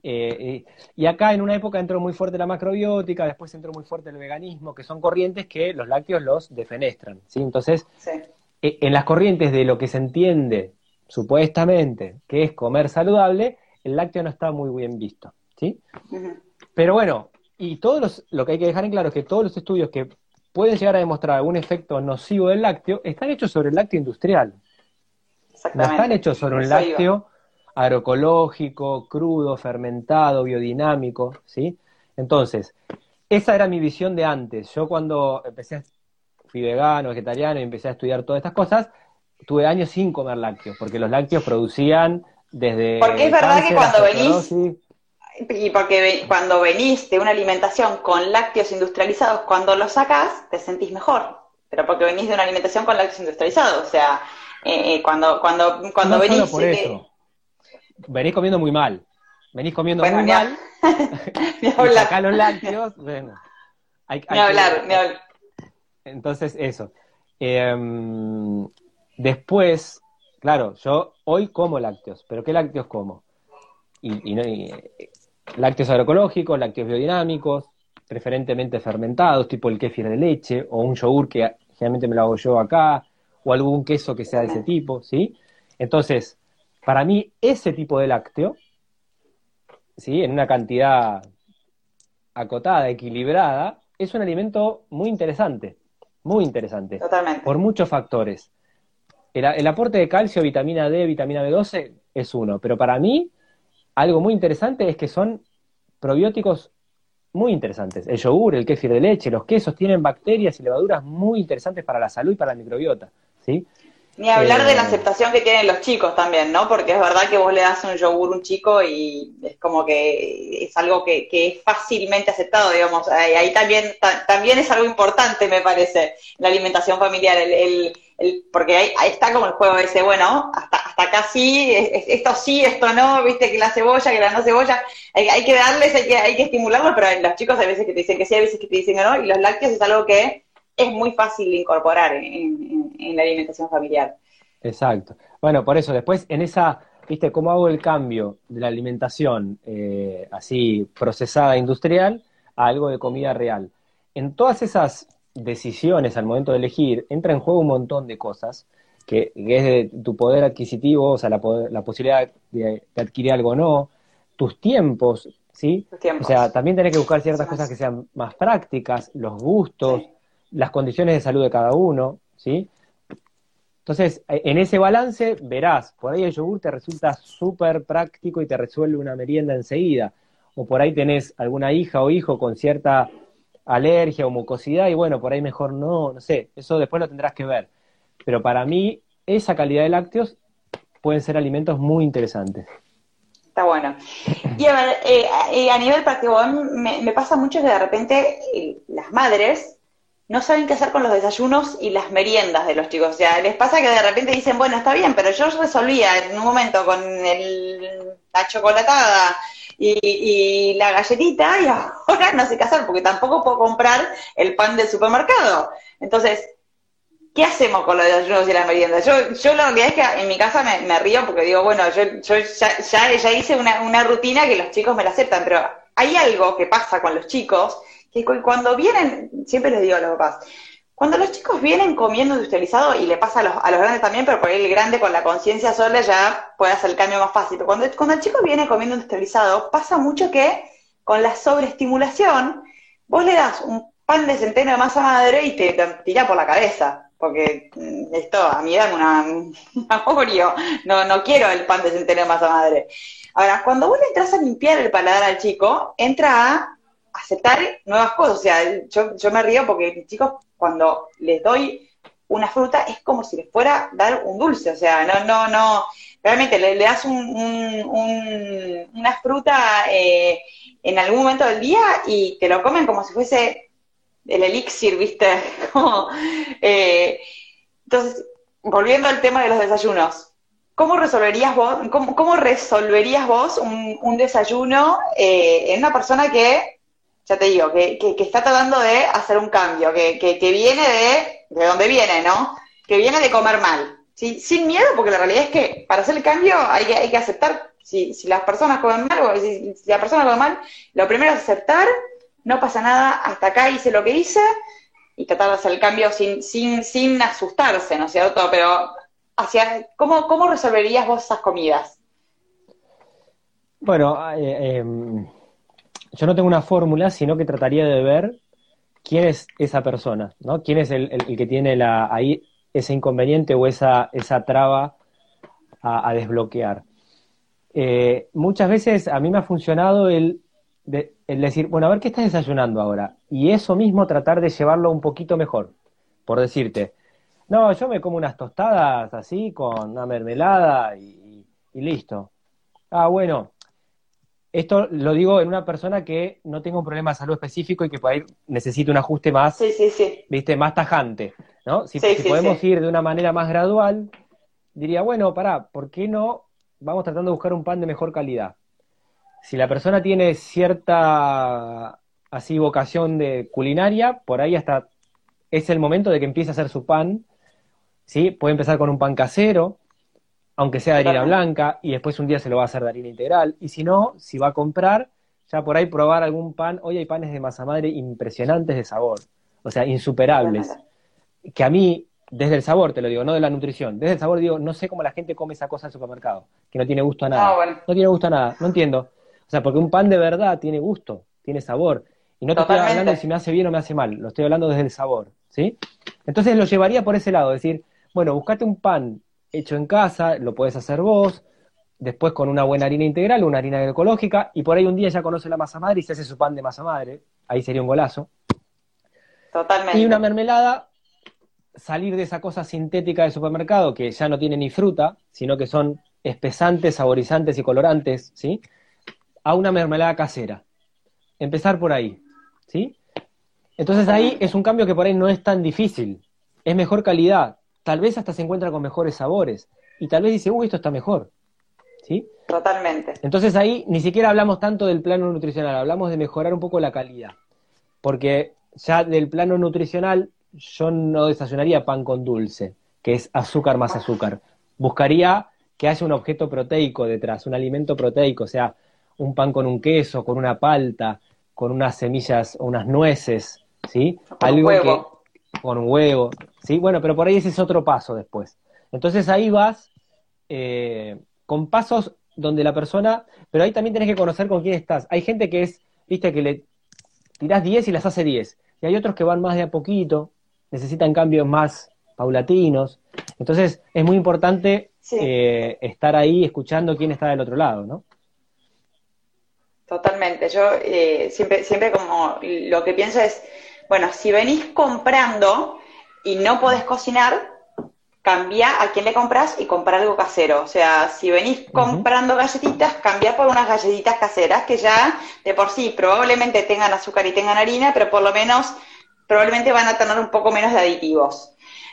eh, eh, y acá en una época entró muy fuerte la macrobiótica, después entró muy fuerte el veganismo, que son corrientes que los lácteos los defenestran, ¿sí? Entonces, eh, en las corrientes de lo que se entiende, supuestamente, que es comer saludable, el lácteo no está muy bien visto, ¿sí? Pero bueno, y todos los, lo que hay que dejar en claro es que todos los estudios que pueden llegar a demostrar algún efecto nocivo del lácteo, están hechos sobre el lácteo industrial. No están hechos sobre un lácteo agroecológico, crudo, fermentado, biodinámico, ¿sí? Entonces, esa era mi visión de antes. Yo cuando empecé, fui vegano, vegetariano y empecé a estudiar todas estas cosas, tuve años sin comer lácteos, porque los lácteos producían desde... Porque es verdad que cuando venís y porque cuando venís de una alimentación con lácteos industrializados, cuando los sacás, te sentís mejor. Pero porque venís de una alimentación con lácteos industrializados. O sea, eh, eh, cuando, cuando, cuando venís. por eso. Venís comiendo muy mal. Venís comiendo muy mal. y acá los lácteos, bueno. Hay, hay hablar, hablar. Entonces, eso. Em, después, claro, yo hoy como lácteos, pero ¿qué lácteos como? Y, y, lácteos agroecológicos, lácteos biodinámicos, preferentemente fermentados, tipo el kéfir de leche, o un yogur que generalmente me lo hago yo acá, o algún queso que sea de ese tipo, ¿sí? Entonces, para mí, ese tipo de lácteo, ¿sí? En una cantidad acotada, equilibrada, es un alimento muy interesante, muy interesante. Totalmente. Por muchos factores. El, el aporte de calcio, vitamina D, vitamina B12 es uno, pero para mí algo muy interesante es que son probióticos muy interesantes. El yogur, el kéfir de leche, los quesos tienen bacterias y levaduras muy interesantes para la salud y para la microbiota, ¿sí? Ni hablar de la eh, aceptación que tienen los chicos también, ¿no? Porque es verdad que vos le das un yogur a un chico y es como que es algo que, es fácilmente aceptado, digamos. Ahí, también, también es algo importante, me parece, la alimentación familiar, el, el, porque ahí, está como el juego ese, bueno, hasta, hasta acá sí, esto sí, esto no, viste que la cebolla, que la no cebolla, hay, que darles, hay que, hay estimularlos, pero los chicos hay veces que te dicen que sí, hay veces que te dicen que no, y los lácteos es algo que es muy fácil incorporar en, la alimentación familiar. Exacto. Bueno, por eso, después en esa, viste, cómo hago el cambio de la alimentación eh, así procesada industrial a algo de comida real. En todas esas decisiones al momento de elegir, entra en juego un montón de cosas, que, es de tu poder adquisitivo, o sea, la, la posibilidad de, adquirir algo o no, tus tiempos, ¿sí? O sea, también tenés que buscar ciertas cosas que sean más prácticas, los gustos, las condiciones de salud de cada uno, ¿sí? Entonces, e, en ese balance verás, por ahí el yogur te resulta súper práctico y te resuelve una merienda enseguida. O por ahí tenés alguna hija o hijo con cierta alergia o mucosidad y bueno, por ahí mejor no, no sé, eso después lo tendrás que ver. Pero para mí, esa calidad de lácteos pueden ser alimentos muy interesantes. Está bueno. Y a ver, eh, eh, a nivel práctico, me, pasa mucho que de repente eh, las madres no saben qué hacer con los desayunos y las meriendas de los chicos. O sea, les pasa que de repente dicen, bueno, está bien, pero yo resolvía en un momento con el, la chocolatada y, la galletita y ahora no sé qué hacer porque tampoco puedo comprar el pan del supermercado. Entonces, ¿qué hacemos con los desayunos y las meriendas? Yo, yo la realidad es que en mi casa me, río porque digo, bueno, yo, yo ya, ya, hice una, una rutina que los chicos me la aceptan, pero hay algo que pasa con los chicos que cuando vienen, siempre les digo a los papás, cuando los chicos vienen comiendo industrializado, y le pasa a los, a los grandes también, pero por ahí el grande con la conciencia sola ya puede hacer el cambio más fácil. Pero cuando, cuando el chico viene comiendo industrializado, pasa mucho que con la sobreestimulación, vos le das un pan de centeno de masa madre y te, tira por la cabeza. Porque mm, esto a mí da una, un No, no quiero el pan de centeno de masa madre. Ahora, cuando vos le entras a limpiar el paladar al chico, entra a aceptar nuevas cosas. O sea, yo, yo me río porque mis chicos, cuando les doy una fruta, es como si les fuera dar un dulce. O sea, no, no, no. Realmente le, das un, una fruta eh, en algún momento del día y te lo comen como si fuese el elixir, ¿viste? Eh, entonces, volviendo al tema de los desayunos. ¿Cómo resolverías vos, cómo, resolverías vos un, desayuno eh, en una persona que ya te digo, que, que, está tratando de hacer un cambio, que, que, viene de, de dónde viene, ¿no? Que viene de comer mal. ¿sí? Sin miedo, porque la realidad es que para hacer el cambio hay que, hay que aceptar, si, si las personas comen mal, o si, la persona come mal, lo primero es aceptar, no pasa nada, hasta acá hice lo que hice, y tratar de hacer el cambio sin, sin, sin asustarse, ¿no es cierto? Pero, hacia, ¿cómo, ¿cómo resolverías vos esas comidas? Bueno, eh, em, yo no tengo una fórmula, sino que trataría de ver quién es esa persona, ¿no? ¿Quién es el, que tiene la, ahí ese inconveniente o esa, esa traba a, desbloquear? Eh, muchas veces a mí me ha funcionado el, el decir, bueno, a ver qué estás desayunando ahora. Y eso mismo tratar de llevarlo un poquito mejor. Por decirte, no, yo me como unas tostadas así con una mermelada y, y listo. Ah, bueno, esto lo digo en una persona que no tenga un problema de salud específico y que por ahí necesite un ajuste más, ¿viste? más tajante, ¿no? Si, podemos ir de una manera más gradual, diría, bueno, pará, ¿por qué no vamos tratando de buscar un pan de mejor calidad? Si la persona tiene cierta así vocación de culinaria, por ahí hasta es el momento de que empiece a hacer su pan, ¿sí? Puede empezar con un pan casero, aunque sea de harina blanca, y después un día se lo va a hacer de harina integral. Y si no, si va a comprar, ya por ahí probar algún pan. Hoy hay panes de masa madre impresionantes de sabor, o sea, insuperables. Que a mí, desde el sabor, te lo digo, no de la nutrición, desde el sabor digo, no sé cómo la gente come esa cosa en el supermercado, que no tiene gusto a nada. Ah, no tiene gusto a nada, no entiendo. O sea, porque un pan de verdad tiene gusto, tiene sabor. Y no te estoy hablando de si me hace bien o me hace mal, lo estoy hablando desde el sabor, ¿sí? Entonces lo llevaría por ese lado, decir, bueno, buscate un pan hecho en casa, lo puedes hacer vos, después con una buena harina integral, una harina agroecológica, y por ahí un día ya conoce la masa madre y se hace su pan de masa madre, ahí sería un golazo. Totalmente. Y una mermelada, salir de esa cosa sintética del supermercado que ya no tiene ni fruta, sino que son espesantes, saborizantes y colorantes, ¿sí? A una mermelada casera. Empezar por ahí, ¿sí? Entonces ahí es un cambio que por ahí no es tan difícil. Es mejor calidad, tal vez hasta se encuentra con mejores sabores y tal vez dice, uy, esto está mejor. ¿Sí? Totalmente. Entonces ahí ni siquiera hablamos tanto del plano nutricional, hablamos de mejorar un poco la calidad. Porque ya del plano nutricional yo no desayunaría pan con dulce, que es azúcar más azúcar. Buscaría que haya un objeto proteico detrás, un alimento proteico, o sea, un pan con un queso, con una palta, con unas semillas o unas nueces, ¿sí? Algo huevo con un huevo, ¿sí? Bueno, pero por ahí ese es otro paso después. Entonces ahí vas eh, con pasos donde la persona, pero ahí también tenés que conocer con quién estás. Hay gente que es, viste, que le tirás 10 y las hace 10. Y hay otros que van más de a poquito, necesitan cambios más paulatinos. Entonces es muy importante eh, estar ahí escuchando quién está del otro lado, ¿no? Totalmente. Yo eh, siempre, siempre como lo que pienso es bueno, si venís comprando y no podés cocinar, cambia a quién le compras y comprar algo casero. O sea, si venís comprando galletitas, cambia por unas galletitas caseras que ya de por sí probablemente tengan azúcar y tengan harina, pero por lo menos probablemente van a tener un poco menos de aditivos.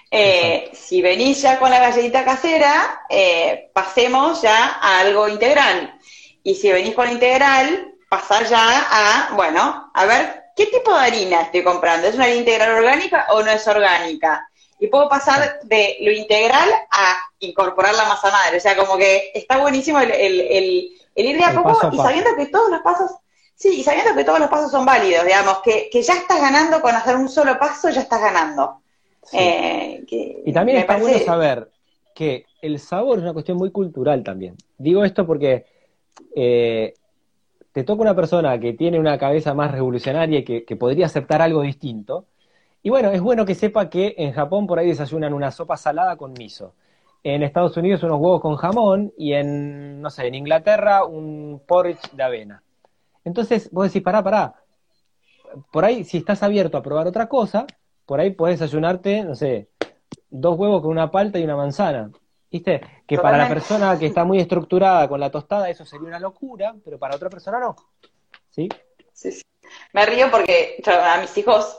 Eh, si venís ya con la galletita casera, eh, pasemos ya a algo integral. Y si venís con integral, pasar ya a, bueno, a ver, ¿qué tipo de harina estoy comprando? ¿Es una harina integral orgánica o no es orgánica? y puedo pasar de lo integral a incorporar la masa madre. O sea, como que está buenísimo el, ir de a poco y sabiendo que todos los pasos, sí, y sabiendo que todos los pasos son válidos, digamos, que, ya estás ganando con hacer un solo paso, ya estás ganando. Eh, y también está bueno saber que el sabor es una cuestión muy cultural también. Digo esto porque eh, te toca una persona que tiene una cabeza más revolucionaria y que podría aceptar algo distinto, y bueno, es bueno que sepa que en Japón por ahí desayunan una sopa salada con miso. En Estados Unidos unos huevos con jamón y en, no sé, en Inglaterra un porridge de avena. Entonces vos decís, pará, pará. Por ahí, si estás abierto a probar otra cosa, por ahí podés desayunarte, no sé, dos huevos con una palta y una manzana. ¿Viste? Que para la persona que está muy estructurada con la tostada eso sería una locura, pero para otra persona no. ¿Sí? Sí, sí. Me río porque a mis hijos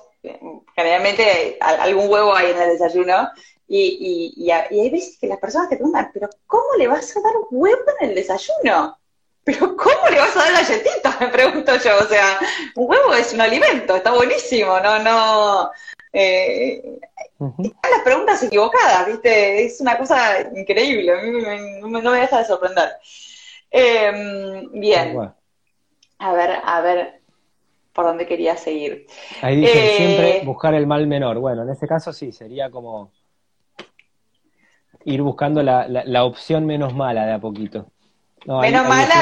generalmente algún huevo hay en el desayuno, y, y, y, hay veces que las personas te preguntan, pero ¿cómo le vas a dar huevo en el desayuno? ¿Pero cómo le vas a dar galletitas? Me pregunto yo. O sea, un huevo es un alimento, está buenísimo, no, no. Eh, Las preguntas equivocadas, ¿viste? Es una cosa increíble, a mí no me deja de sorprender. Eh, bien. A ver, a ver, por dónde quería seguir. Ahí dice siempre eh, buscar el mal menor. Bueno, en ese caso sí, sería como ir buscando la, la, opción menos mala de a poquito. Menos mala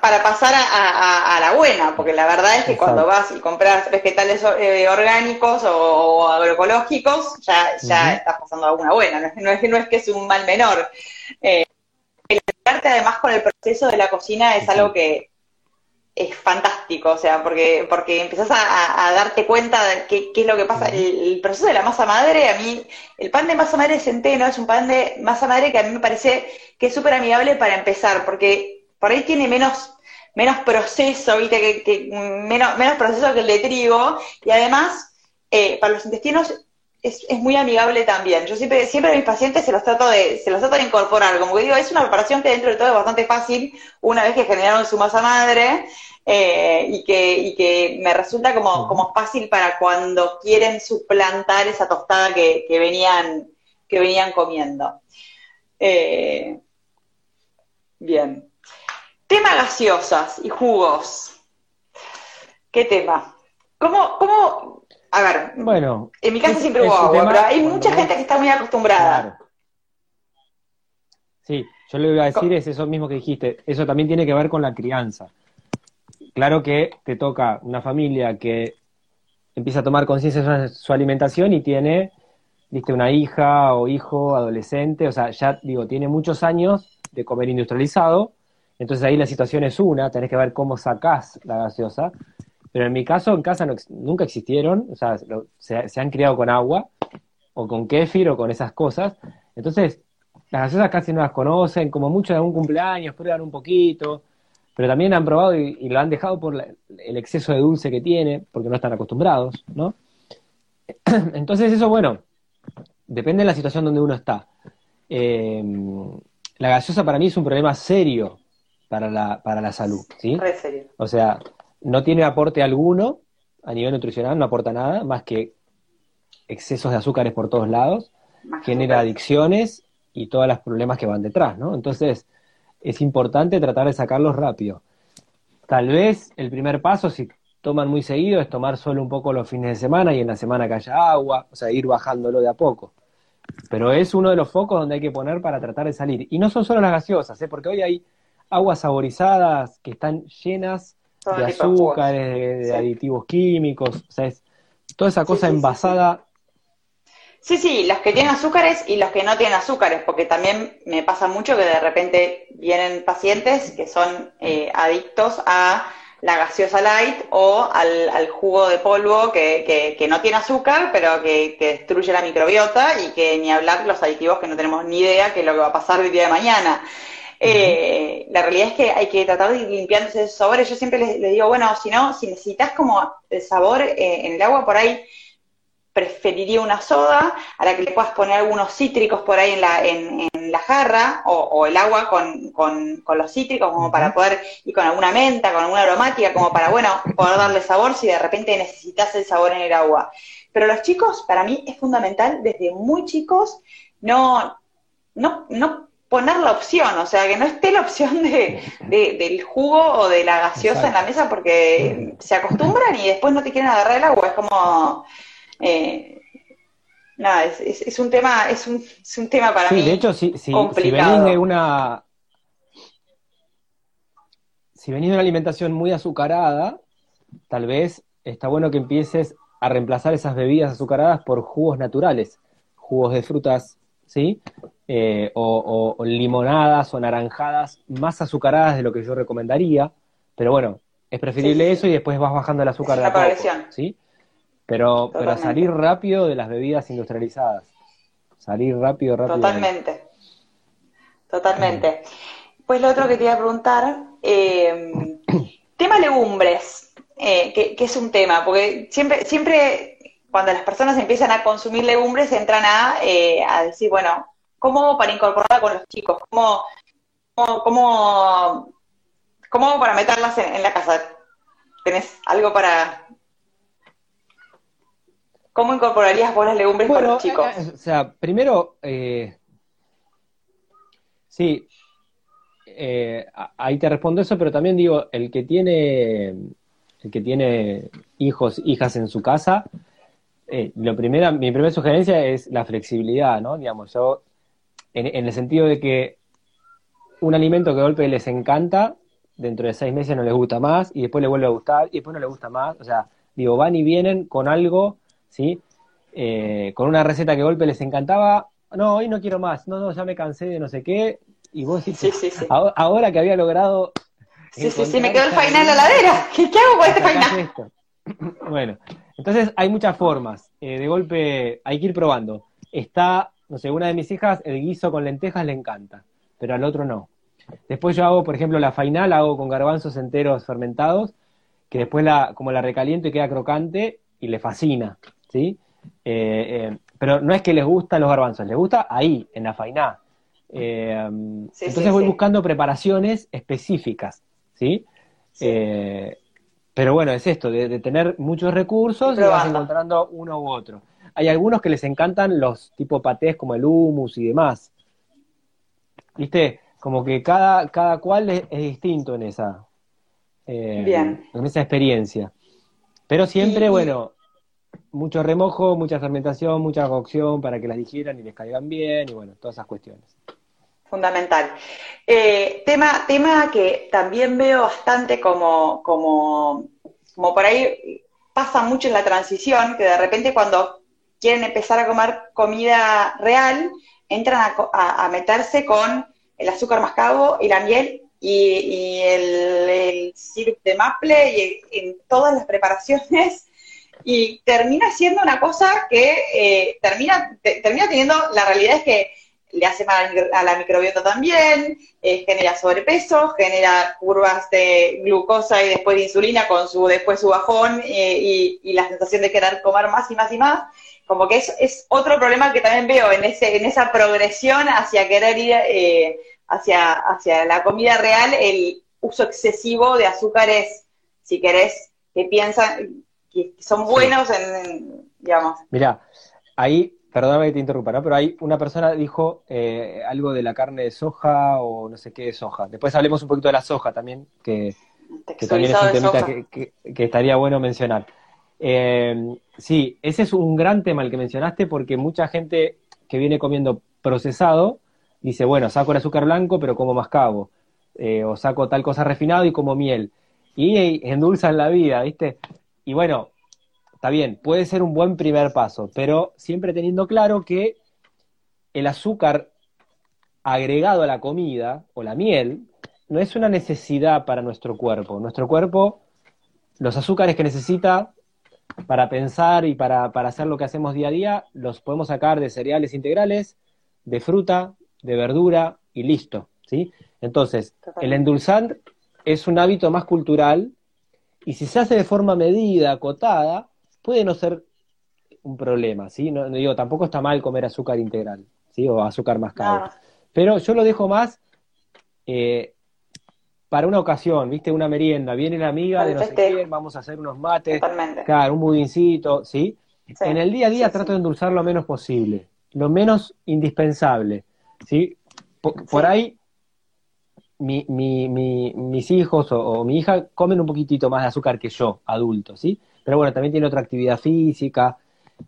para pasar a, la buena, porque la verdad es que cuando vas y compras vegetales eh, orgánicos o, agroecológicos, ya, ya estás pasando a una buena, no es, no es, no es que es un mal menor. Eh, el además con el proceso de la cocina es algo que, es fantástico, o sea, porque, porque empezás a, darte cuenta de qué, es lo que pasa. El, proceso de la masa madre, a mí, el pan de masa madre centeno es un pan de masa madre que a mí me parece que es súper amigable para empezar, porque por ahí tiene menos, menos proceso, ¿viste? Que, menos, menos proceso que el de trigo, y además, eh, para los intestinos es, es, muy amigable también. Yo siempre, siempre a mis pacientes se los trato de, se los trato de incorporar. Como que digo, es una preparación que dentro de todo es bastante fácil una vez que generaron su masa madre. Eh, y, que, y que me resulta como, como fácil para cuando quieren suplantar esa tostada que, que venían, que venían comiendo. Eh, bien. Tema gaseosas y jugos. ¿Qué tema? ¿Cómo, cómo, a ver, bueno, en mi casa siempre hubo agua, pero hay mucha gente que está muy acostumbrada. Sí, yo le voy a decir es eso mismo que dijiste, eso también tiene que ver con la crianza. Claro que te toca una familia que empieza a tomar conciencia de su alimentación y tiene, viste, una hija o hijo, adolescente, o sea, ya digo, tiene muchos años de comer industrializado, entonces ahí la situación es una, tenés que ver cómo sacás la gaseosa, pero en mi caso, en casa nunca existieron, o sea, se, han criado con agua, o con kéfir, o con esas cosas, entonces las gaseosas casi no las conocen, como mucho de algún cumpleaños, prueban un poquito, pero también han probado y, lo han dejado por el exceso de dulce que tiene, porque no están acostumbrados, ¿no? Entonces eso, bueno, depende de la situación donde uno está. Eh, la gaseosa para mí es un problema serio para la, para la salud, ¿sí? serio. O sea, no tiene aporte alguno a nivel nutricional, no aporta nada, más que excesos de azúcares por todos lados, genera adicciones y todos los problemas que van detrás, ¿no? Entonces, es importante tratar de sacarlos rápido. Tal vez el primer paso, si toman muy seguido, es tomar solo un poco los fines de semana y en la semana que haya agua, o sea, ir bajándolo de a poco. Pero es uno de los focos donde hay que poner para tratar de salir. Y no son solo las gaseosas, ¿eh? porque hoy hay aguas saborizadas que están llenas de azúcares, de, aditivos químicos, o sea, es toda esa cosa envasada. Sí, sí, los que tienen azúcares y los que no tienen azúcares, porque también me pasa mucho que de repente vienen pacientes que son eh, adictos a la gaseosa light o al, jugo de polvo que, que, no tiene azúcar, pero que, destruye la microbiota y que ni hablar los aditivos que no tenemos ni idea qué es lo que va a pasar el día de mañana. Eh, la realidad es que hay que tratar de ir limpiando esos sabores. Yo siempre les, digo, bueno, si no, si necesitas como el sabor eh, en el agua por ahí, preferiría una soda a la que le puedas poner algunos cítricos por ahí en la, en, la jarra o, el agua con, con, los cítricos como para poder, y con alguna menta, con alguna aromática, como para, bueno, poder darle sabor si de repente necesitas el sabor en el agua. Pero los chicos, para mí es fundamental desde muy chicos no, no, no poner la opción, o sea, que no esté la opción de, del jugo o de la gaseosa en la mesa porque se acostumbran y después no te quieren agarrar el agua, es como eh, nada, es, es, un tema, es un, es un tema para mí. de hecho, si, si, si venís de una si venís de una alimentación muy azucarada, tal vez está bueno que empieces a reemplazar esas bebidas azucaradas por jugos naturales, jugos de frutas, ¿sí? Eh, o, limonadas o naranjadas más azucaradas de lo que yo recomendaría, pero bueno, es preferible eso y después vas bajando el azúcar de la poco, ¿sí? Pero, pero salir rápido de las bebidas industrializadas. Salir rápido, rápido. Totalmente. Totalmente. Pues lo otro que te iba a preguntar, eh, tema legumbres, eh, que, es un tema, porque siempre, siempre cuando las personas empiezan a consumir legumbres entran a, eh, a decir, bueno, ¿cómo para incorporarla con los chicos? ¿Cómo, cómo, cómo, para meterlas en la casa? ¿Tenés algo para, ¿Cómo incorporarías vos las legumbres para los chicos? Eh, o sea, primero, eh, sí, eh, ahí te respondo eso, pero también digo, el que tiene, el que tiene hijos, hijas en su casa, lo primera, mi primera sugerencia es la flexibilidad, ¿no? Digamos, yo, en, el sentido de que un alimento que de golpe les encanta, dentro de seis meses no les gusta más, y después le vuelve a gustar, y después no le gusta más, o sea, digo, van y vienen con algo ¿sí? Eh, con una receta que golpe les encantaba, no, hoy no quiero más, no, no, ya me cansé de no sé qué, y vos decís, Ahora, que había logrado... Sí, sí, sí, me quedó el final en la ladera, ¿qué, hago con este final? Bueno, entonces hay muchas formas, eh, de golpe hay que ir probando. Está, no sé, una de mis hijas, el guiso con lentejas le encanta, pero al otro no. Después yo hago, por ejemplo, la final, hago con garbanzos enteros fermentados, que después la, como la recaliento y queda crocante y le fascina. ¿sí? Eh, eh, pero no es que les gustan los garbanzos, les gusta ahí, en la fainá. Eh, entonces voy buscando preparaciones específicas, ¿sí? Pero bueno, es esto, de, tener muchos recursos y, vas encontrando uno u otro. Hay algunos que les encantan los tipo patés como el hummus y demás. ¿Viste? Como que cada, cada cual es, distinto en esa, en esa experiencia. Pero siempre, bueno, mucho remojo, mucha fermentación, mucha cocción para que las digieran y les caigan bien y bueno, todas esas cuestiones. Fundamental. Eh, tema, tema que también veo bastante como, como, como por ahí pasa mucho en la transición, que de repente cuando quieren empezar a comer comida real, entran a, meterse con el azúcar mascabo y la miel y, el, el sirup de maple y en todas las preparaciones y termina siendo una cosa que eh, termina, termina teniendo, la realidad es que le hace mal a la microbiota también, eh, genera sobrepeso, genera curvas de glucosa y después de insulina con su después su bajón eh, y, la sensación de querer comer más y más y más. Como que es, es otro problema que también veo en, ese, en esa progresión hacia querer ir hacia, hacia la comida real, el uso excesivo de azúcares, si querés, que piensan, que son buenos en, digamos. Mira, ahí, perdóname que te interrumpa, ¿no? Pero ahí una persona dijo eh, algo de la carne de soja o no sé qué de soja. Después hablemos un poquito de la soja también, que, también es un temita que, estaría bueno mencionar. Eh, sí, ese es un gran tema el que mencionaste porque mucha gente que viene comiendo procesado dice, bueno, saco el azúcar blanco pero como mascabo, eh, o saco tal cosa refinado y como miel. Y endulzan la vida, ¿viste? Y bueno, está bien, puede ser un buen primer paso, pero siempre teniendo claro que el azúcar agregado a la comida o la miel no es una necesidad para nuestro cuerpo. Nuestro cuerpo los azúcares que necesita para pensar y para, hacer lo que hacemos día a día, los podemos sacar de cereales integrales, de fruta, de verdura y listo, ¿sí? Entonces, el endulzar es un hábito más cultural y si se hace de forma medida, acotada, puede no ser un problema, ¿sí? No, digo, tampoco está mal comer azúcar integral, ¿sí? O azúcar mascado. Pero yo lo dejo más eh, para una ocasión, ¿viste? Una merienda, viene la amiga de no sé quién, vamos a hacer unos mates, claro, un budincito, ¿sí? En el día a día trato de endulzar lo menos posible, lo menos indispensable, ¿sí? Por, ahí mi, mi, mis hijos o, mi hija comen un poquitito más de azúcar que yo, adulto, ¿sí? Pero bueno, también tiene otra actividad física,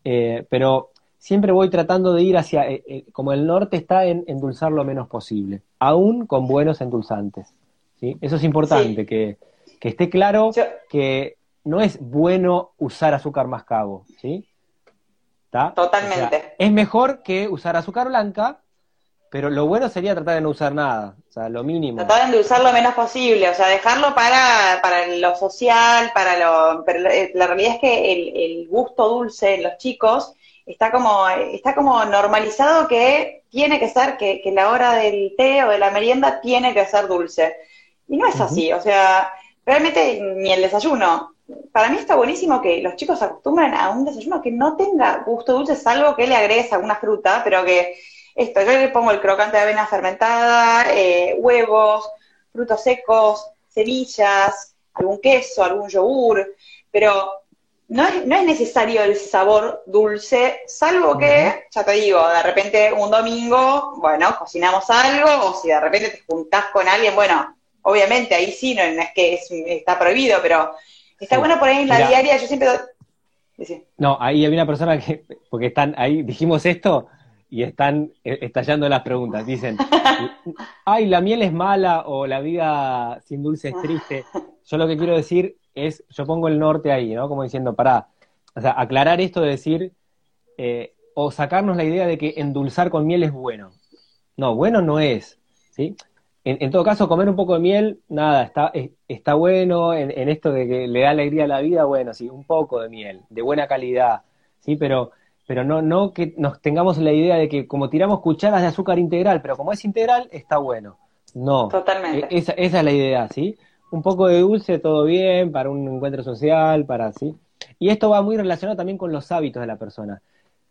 eh, pero siempre voy tratando de ir hacia, eh, eh, como el norte está en endulzar lo menos posible, aún con buenos endulzantes. ¿sí? Eso es importante, que, esté claro que no es bueno usar azúcar mascabo, ¿sí? Totalmente. es mejor que usar azúcar blanca, pero lo bueno sería tratar de no usar nada, o sea, lo mínimo. Tratar de usar lo menos posible, o sea, dejarlo para, para lo social, para lo... Pero la realidad es que el, el gusto dulce en los chicos está como, está como normalizado que tiene que ser, que, que la hora del té o de la merienda tiene que ser dulce. Y no es así, o sea, realmente ni el desayuno. Para mí está buenísimo que los chicos se acostumbren a un desayuno que no tenga gusto dulce, salvo que le agregues alguna fruta, pero que esto, yo le pongo el crocante de avena fermentada, eh, huevos, frutos secos, semillas, algún queso, algún yogur, pero no es, no es necesario el sabor dulce, salvo que, ya te digo, de repente un domingo, bueno, cocinamos algo, o si de repente te juntás con alguien, bueno, obviamente ahí sí, no, es que está prohibido, pero está bueno por ahí en la diaria, yo siempre... No, ahí había una persona que, porque están ahí, dijimos esto y están eh, estallando las preguntas. Dicen, ay, la miel es mala o la vida sin dulce es triste. Yo lo que quiero decir es, yo pongo el norte ahí, ¿no? Como diciendo, para, o sea, aclarar esto de decir, eh, o sacarnos la idea de que endulzar con miel es bueno. No, bueno no es, ¿sí? en, todo caso, comer un poco de miel, nada, está, está bueno en, esto de que le da alegría a la vida, bueno, sí, un poco de miel, de buena calidad, sí, pero, pero no, no que nos tengamos la idea de que como tiramos cucharas de azúcar integral, pero como es integral, está bueno. No. Totalmente. E, esa, esa es la idea, ¿sí? Un poco de dulce, todo bien, para un encuentro social, para, ¿sí? Y esto va muy relacionado también con los hábitos de la persona.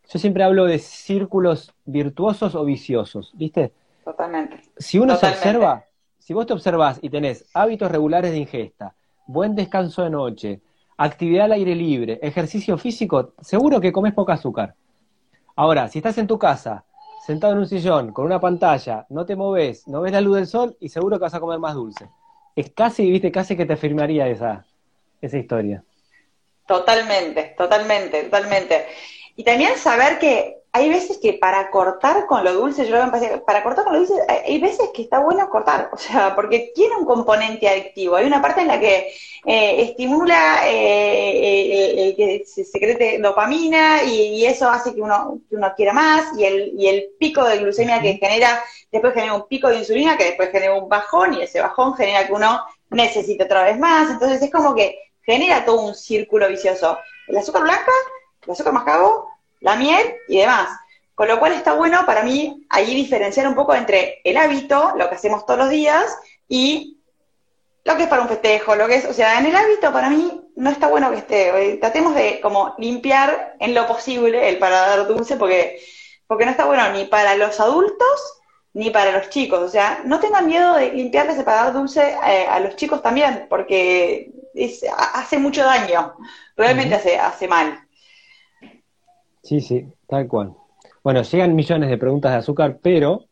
Yo siempre hablo de círculos virtuosos o viciosos, ¿viste? Totalmente. Si uno se observa, si vos te observas y tenés hábitos regulares de ingesta, buen descanso de noche, actividad al aire libre, ejercicio físico, seguro que comes poco azúcar. Ahora, si estás en tu casa, sentado en un sillón, con una pantalla, no te moves, no ves la luz del sol y seguro que vas a comer más dulce. Es casi, viste, casi que te afirmaría esa, esa historia. Totalmente, totalmente, totalmente. Y también saber que hay veces que para cortar con lo dulce, yo lo que para cortar con lo dulce, hay veces que está bueno cortar, o sea, porque tiene un componente adictivo. Hay una parte en la que eh, estimula eh, eh, que se secrete dopamina y, eso hace que uno, que uno quiera más y el, y el pico de glucemia que genera, después genera un pico de insulina que después genera un bajón y ese bajón genera que uno necesite otra vez más. Entonces es como que genera todo un círculo vicioso. El azúcar blanca, el azúcar mascabo, la miel y demás. Con lo cual está bueno para mí ahí diferenciar un poco entre el hábito, lo que hacemos todos los días, y lo que es para un festejo, lo que es, o sea, en el hábito para mí no está bueno que esté, tratemos de como limpiar en lo posible el paladar dulce porque, porque no está bueno ni para los adultos ni para los chicos, o sea, no tengan miedo de limpiarles el paladar dulce eh, a los chicos también, porque hace mucho daño, realmente hace, hace mal. Sí, sí, tal cual. Bueno, llegan millones de preguntas de azúcar, pero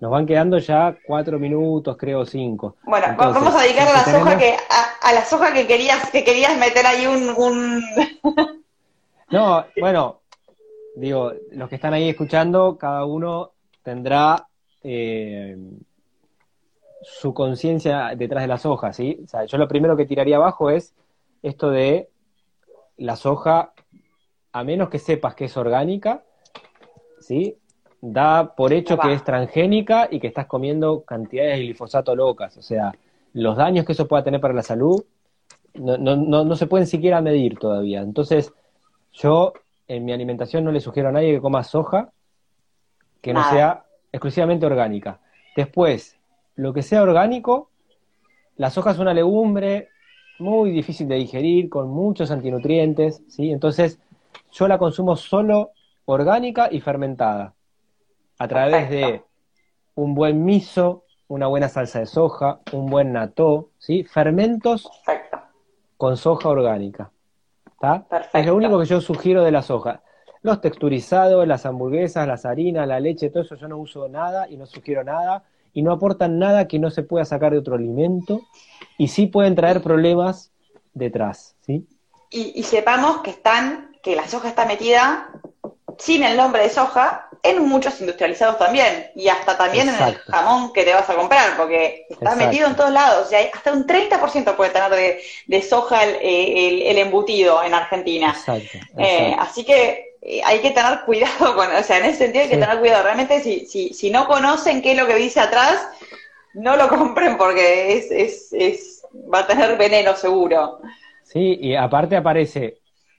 nos van quedando ya cuatro minutos, creo cinco. Bueno, vamos a dedicar a la soja que a, la soja que querías que querías meter ahí un, no, bueno, digo, los que están ahí escuchando, cada uno tendrá eh, su conciencia detrás de la soja, ¿sí? O sea, yo lo primero que tiraría abajo es esto de la soja a menos que sepas que es orgánica, ¿sí? Da por hecho que es transgénica y que estás comiendo cantidades de glifosato locas. O sea, los daños que eso pueda tener para la salud no, no, no, se pueden siquiera medir todavía. Entonces, yo en mi alimentación no le sugiero a nadie que coma soja que no sea exclusivamente orgánica. Después, lo que sea orgánico, la soja es una legumbre muy difícil de digerir, con muchos antinutrientes, ¿sí? Entonces, yo la consumo solo orgánica y fermentada, a través de un buen miso, una buena salsa de soja, un buen nató, ¿sí? Fermentos con soja orgánica. ¿Está? Es lo único que yo sugiero de la soja. Los texturizados, las hamburguesas, las harinas, la leche, todo eso yo no uso nada y no sugiero nada y no aportan nada que no se pueda sacar de otro alimento y sí pueden traer problemas detrás, ¿sí? Y, sepamos que están, que la soja está metida sin el nombre de soja en muchos industrializados también y hasta también en el jamón que te vas a comprar porque está metido en todos lados, hay hasta un 30% puede tener de, soja el, embutido en Argentina. Eh, así que eh, hay que tener cuidado con, o sea, en ese sentido hay que tener cuidado. Realmente, si, si, si no conocen qué es lo que dice atrás, no lo compren porque es, es, es, va a tener veneno seguro. Sí, y aparte aparece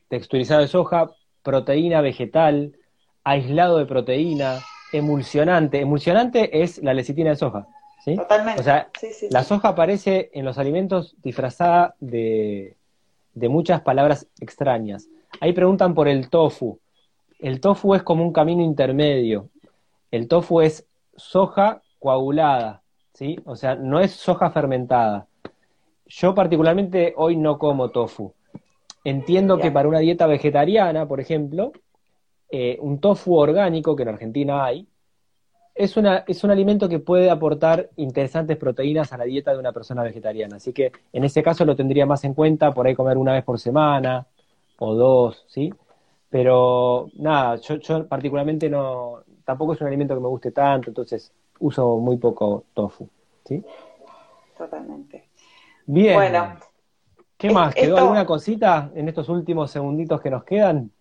texturizado de soja, proteína vegetal, aislado de proteína, emulsionante. Emulsionante es la lecitina de soja. ¿sí? Totalmente. O sea, la soja aparece en los alimentos disfrazada de, de muchas palabras extrañas. Ahí preguntan por el tofu el tofu es como un camino intermedio. El tofu es soja coagulada, ¿sí? O sea, no es soja fermentada. Yo particularmente hoy no como tofu. Entiendo que para una dieta vegetariana, por ejemplo, eh, un tofu orgánico, que en Argentina hay, es, una, es un alimento que puede aportar interesantes proteínas a la dieta de una persona vegetariana. Así que en ese caso lo tendría más en cuenta, por ahí comer una vez por semana o dos, ¿sí? Pero nada, yo, yo particularmente no, tampoco es un alimento que me guste tanto, entonces uso muy poco tofu, ¿sí? Totalmente. Bien. Bueno. ¿Qué más? ¿Quedó alguna cosita en estos últimos segunditos que nos quedan?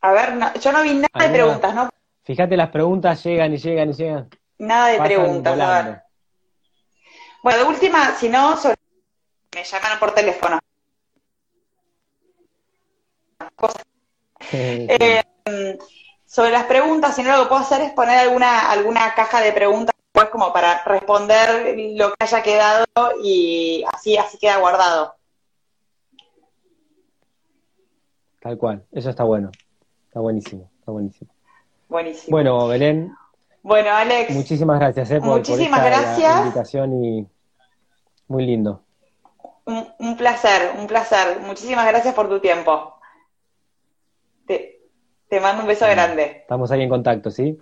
A ver, yo no vi nada de preguntas, ¿no? Fíjate, las preguntas llegan y llegan y llegan. Nada de preguntas, a ver. Bueno, de última, si no, me llaman por teléfono. Cosas eh, sobre las preguntas, si no lo que puedo hacer es poner alguna, alguna caja de preguntas pues como para responder lo que haya quedado y así, así queda guardado. Tal cual, eso está bueno, está buenísimo, está buenísimo. Buenísimo. Bueno, Belén. Bueno, Alex. Muchísimas gracias eh, por, muchísimas gracias. invitación y muy lindo. un placer, un placer. Muchísimas gracias por tu tiempo. Te, mando un beso grande. Estamos ahí en contacto, ¿sí?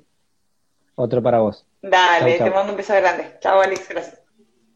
Otro para vos. Dale, te mando un beso grande. Chao, Alex, gracias.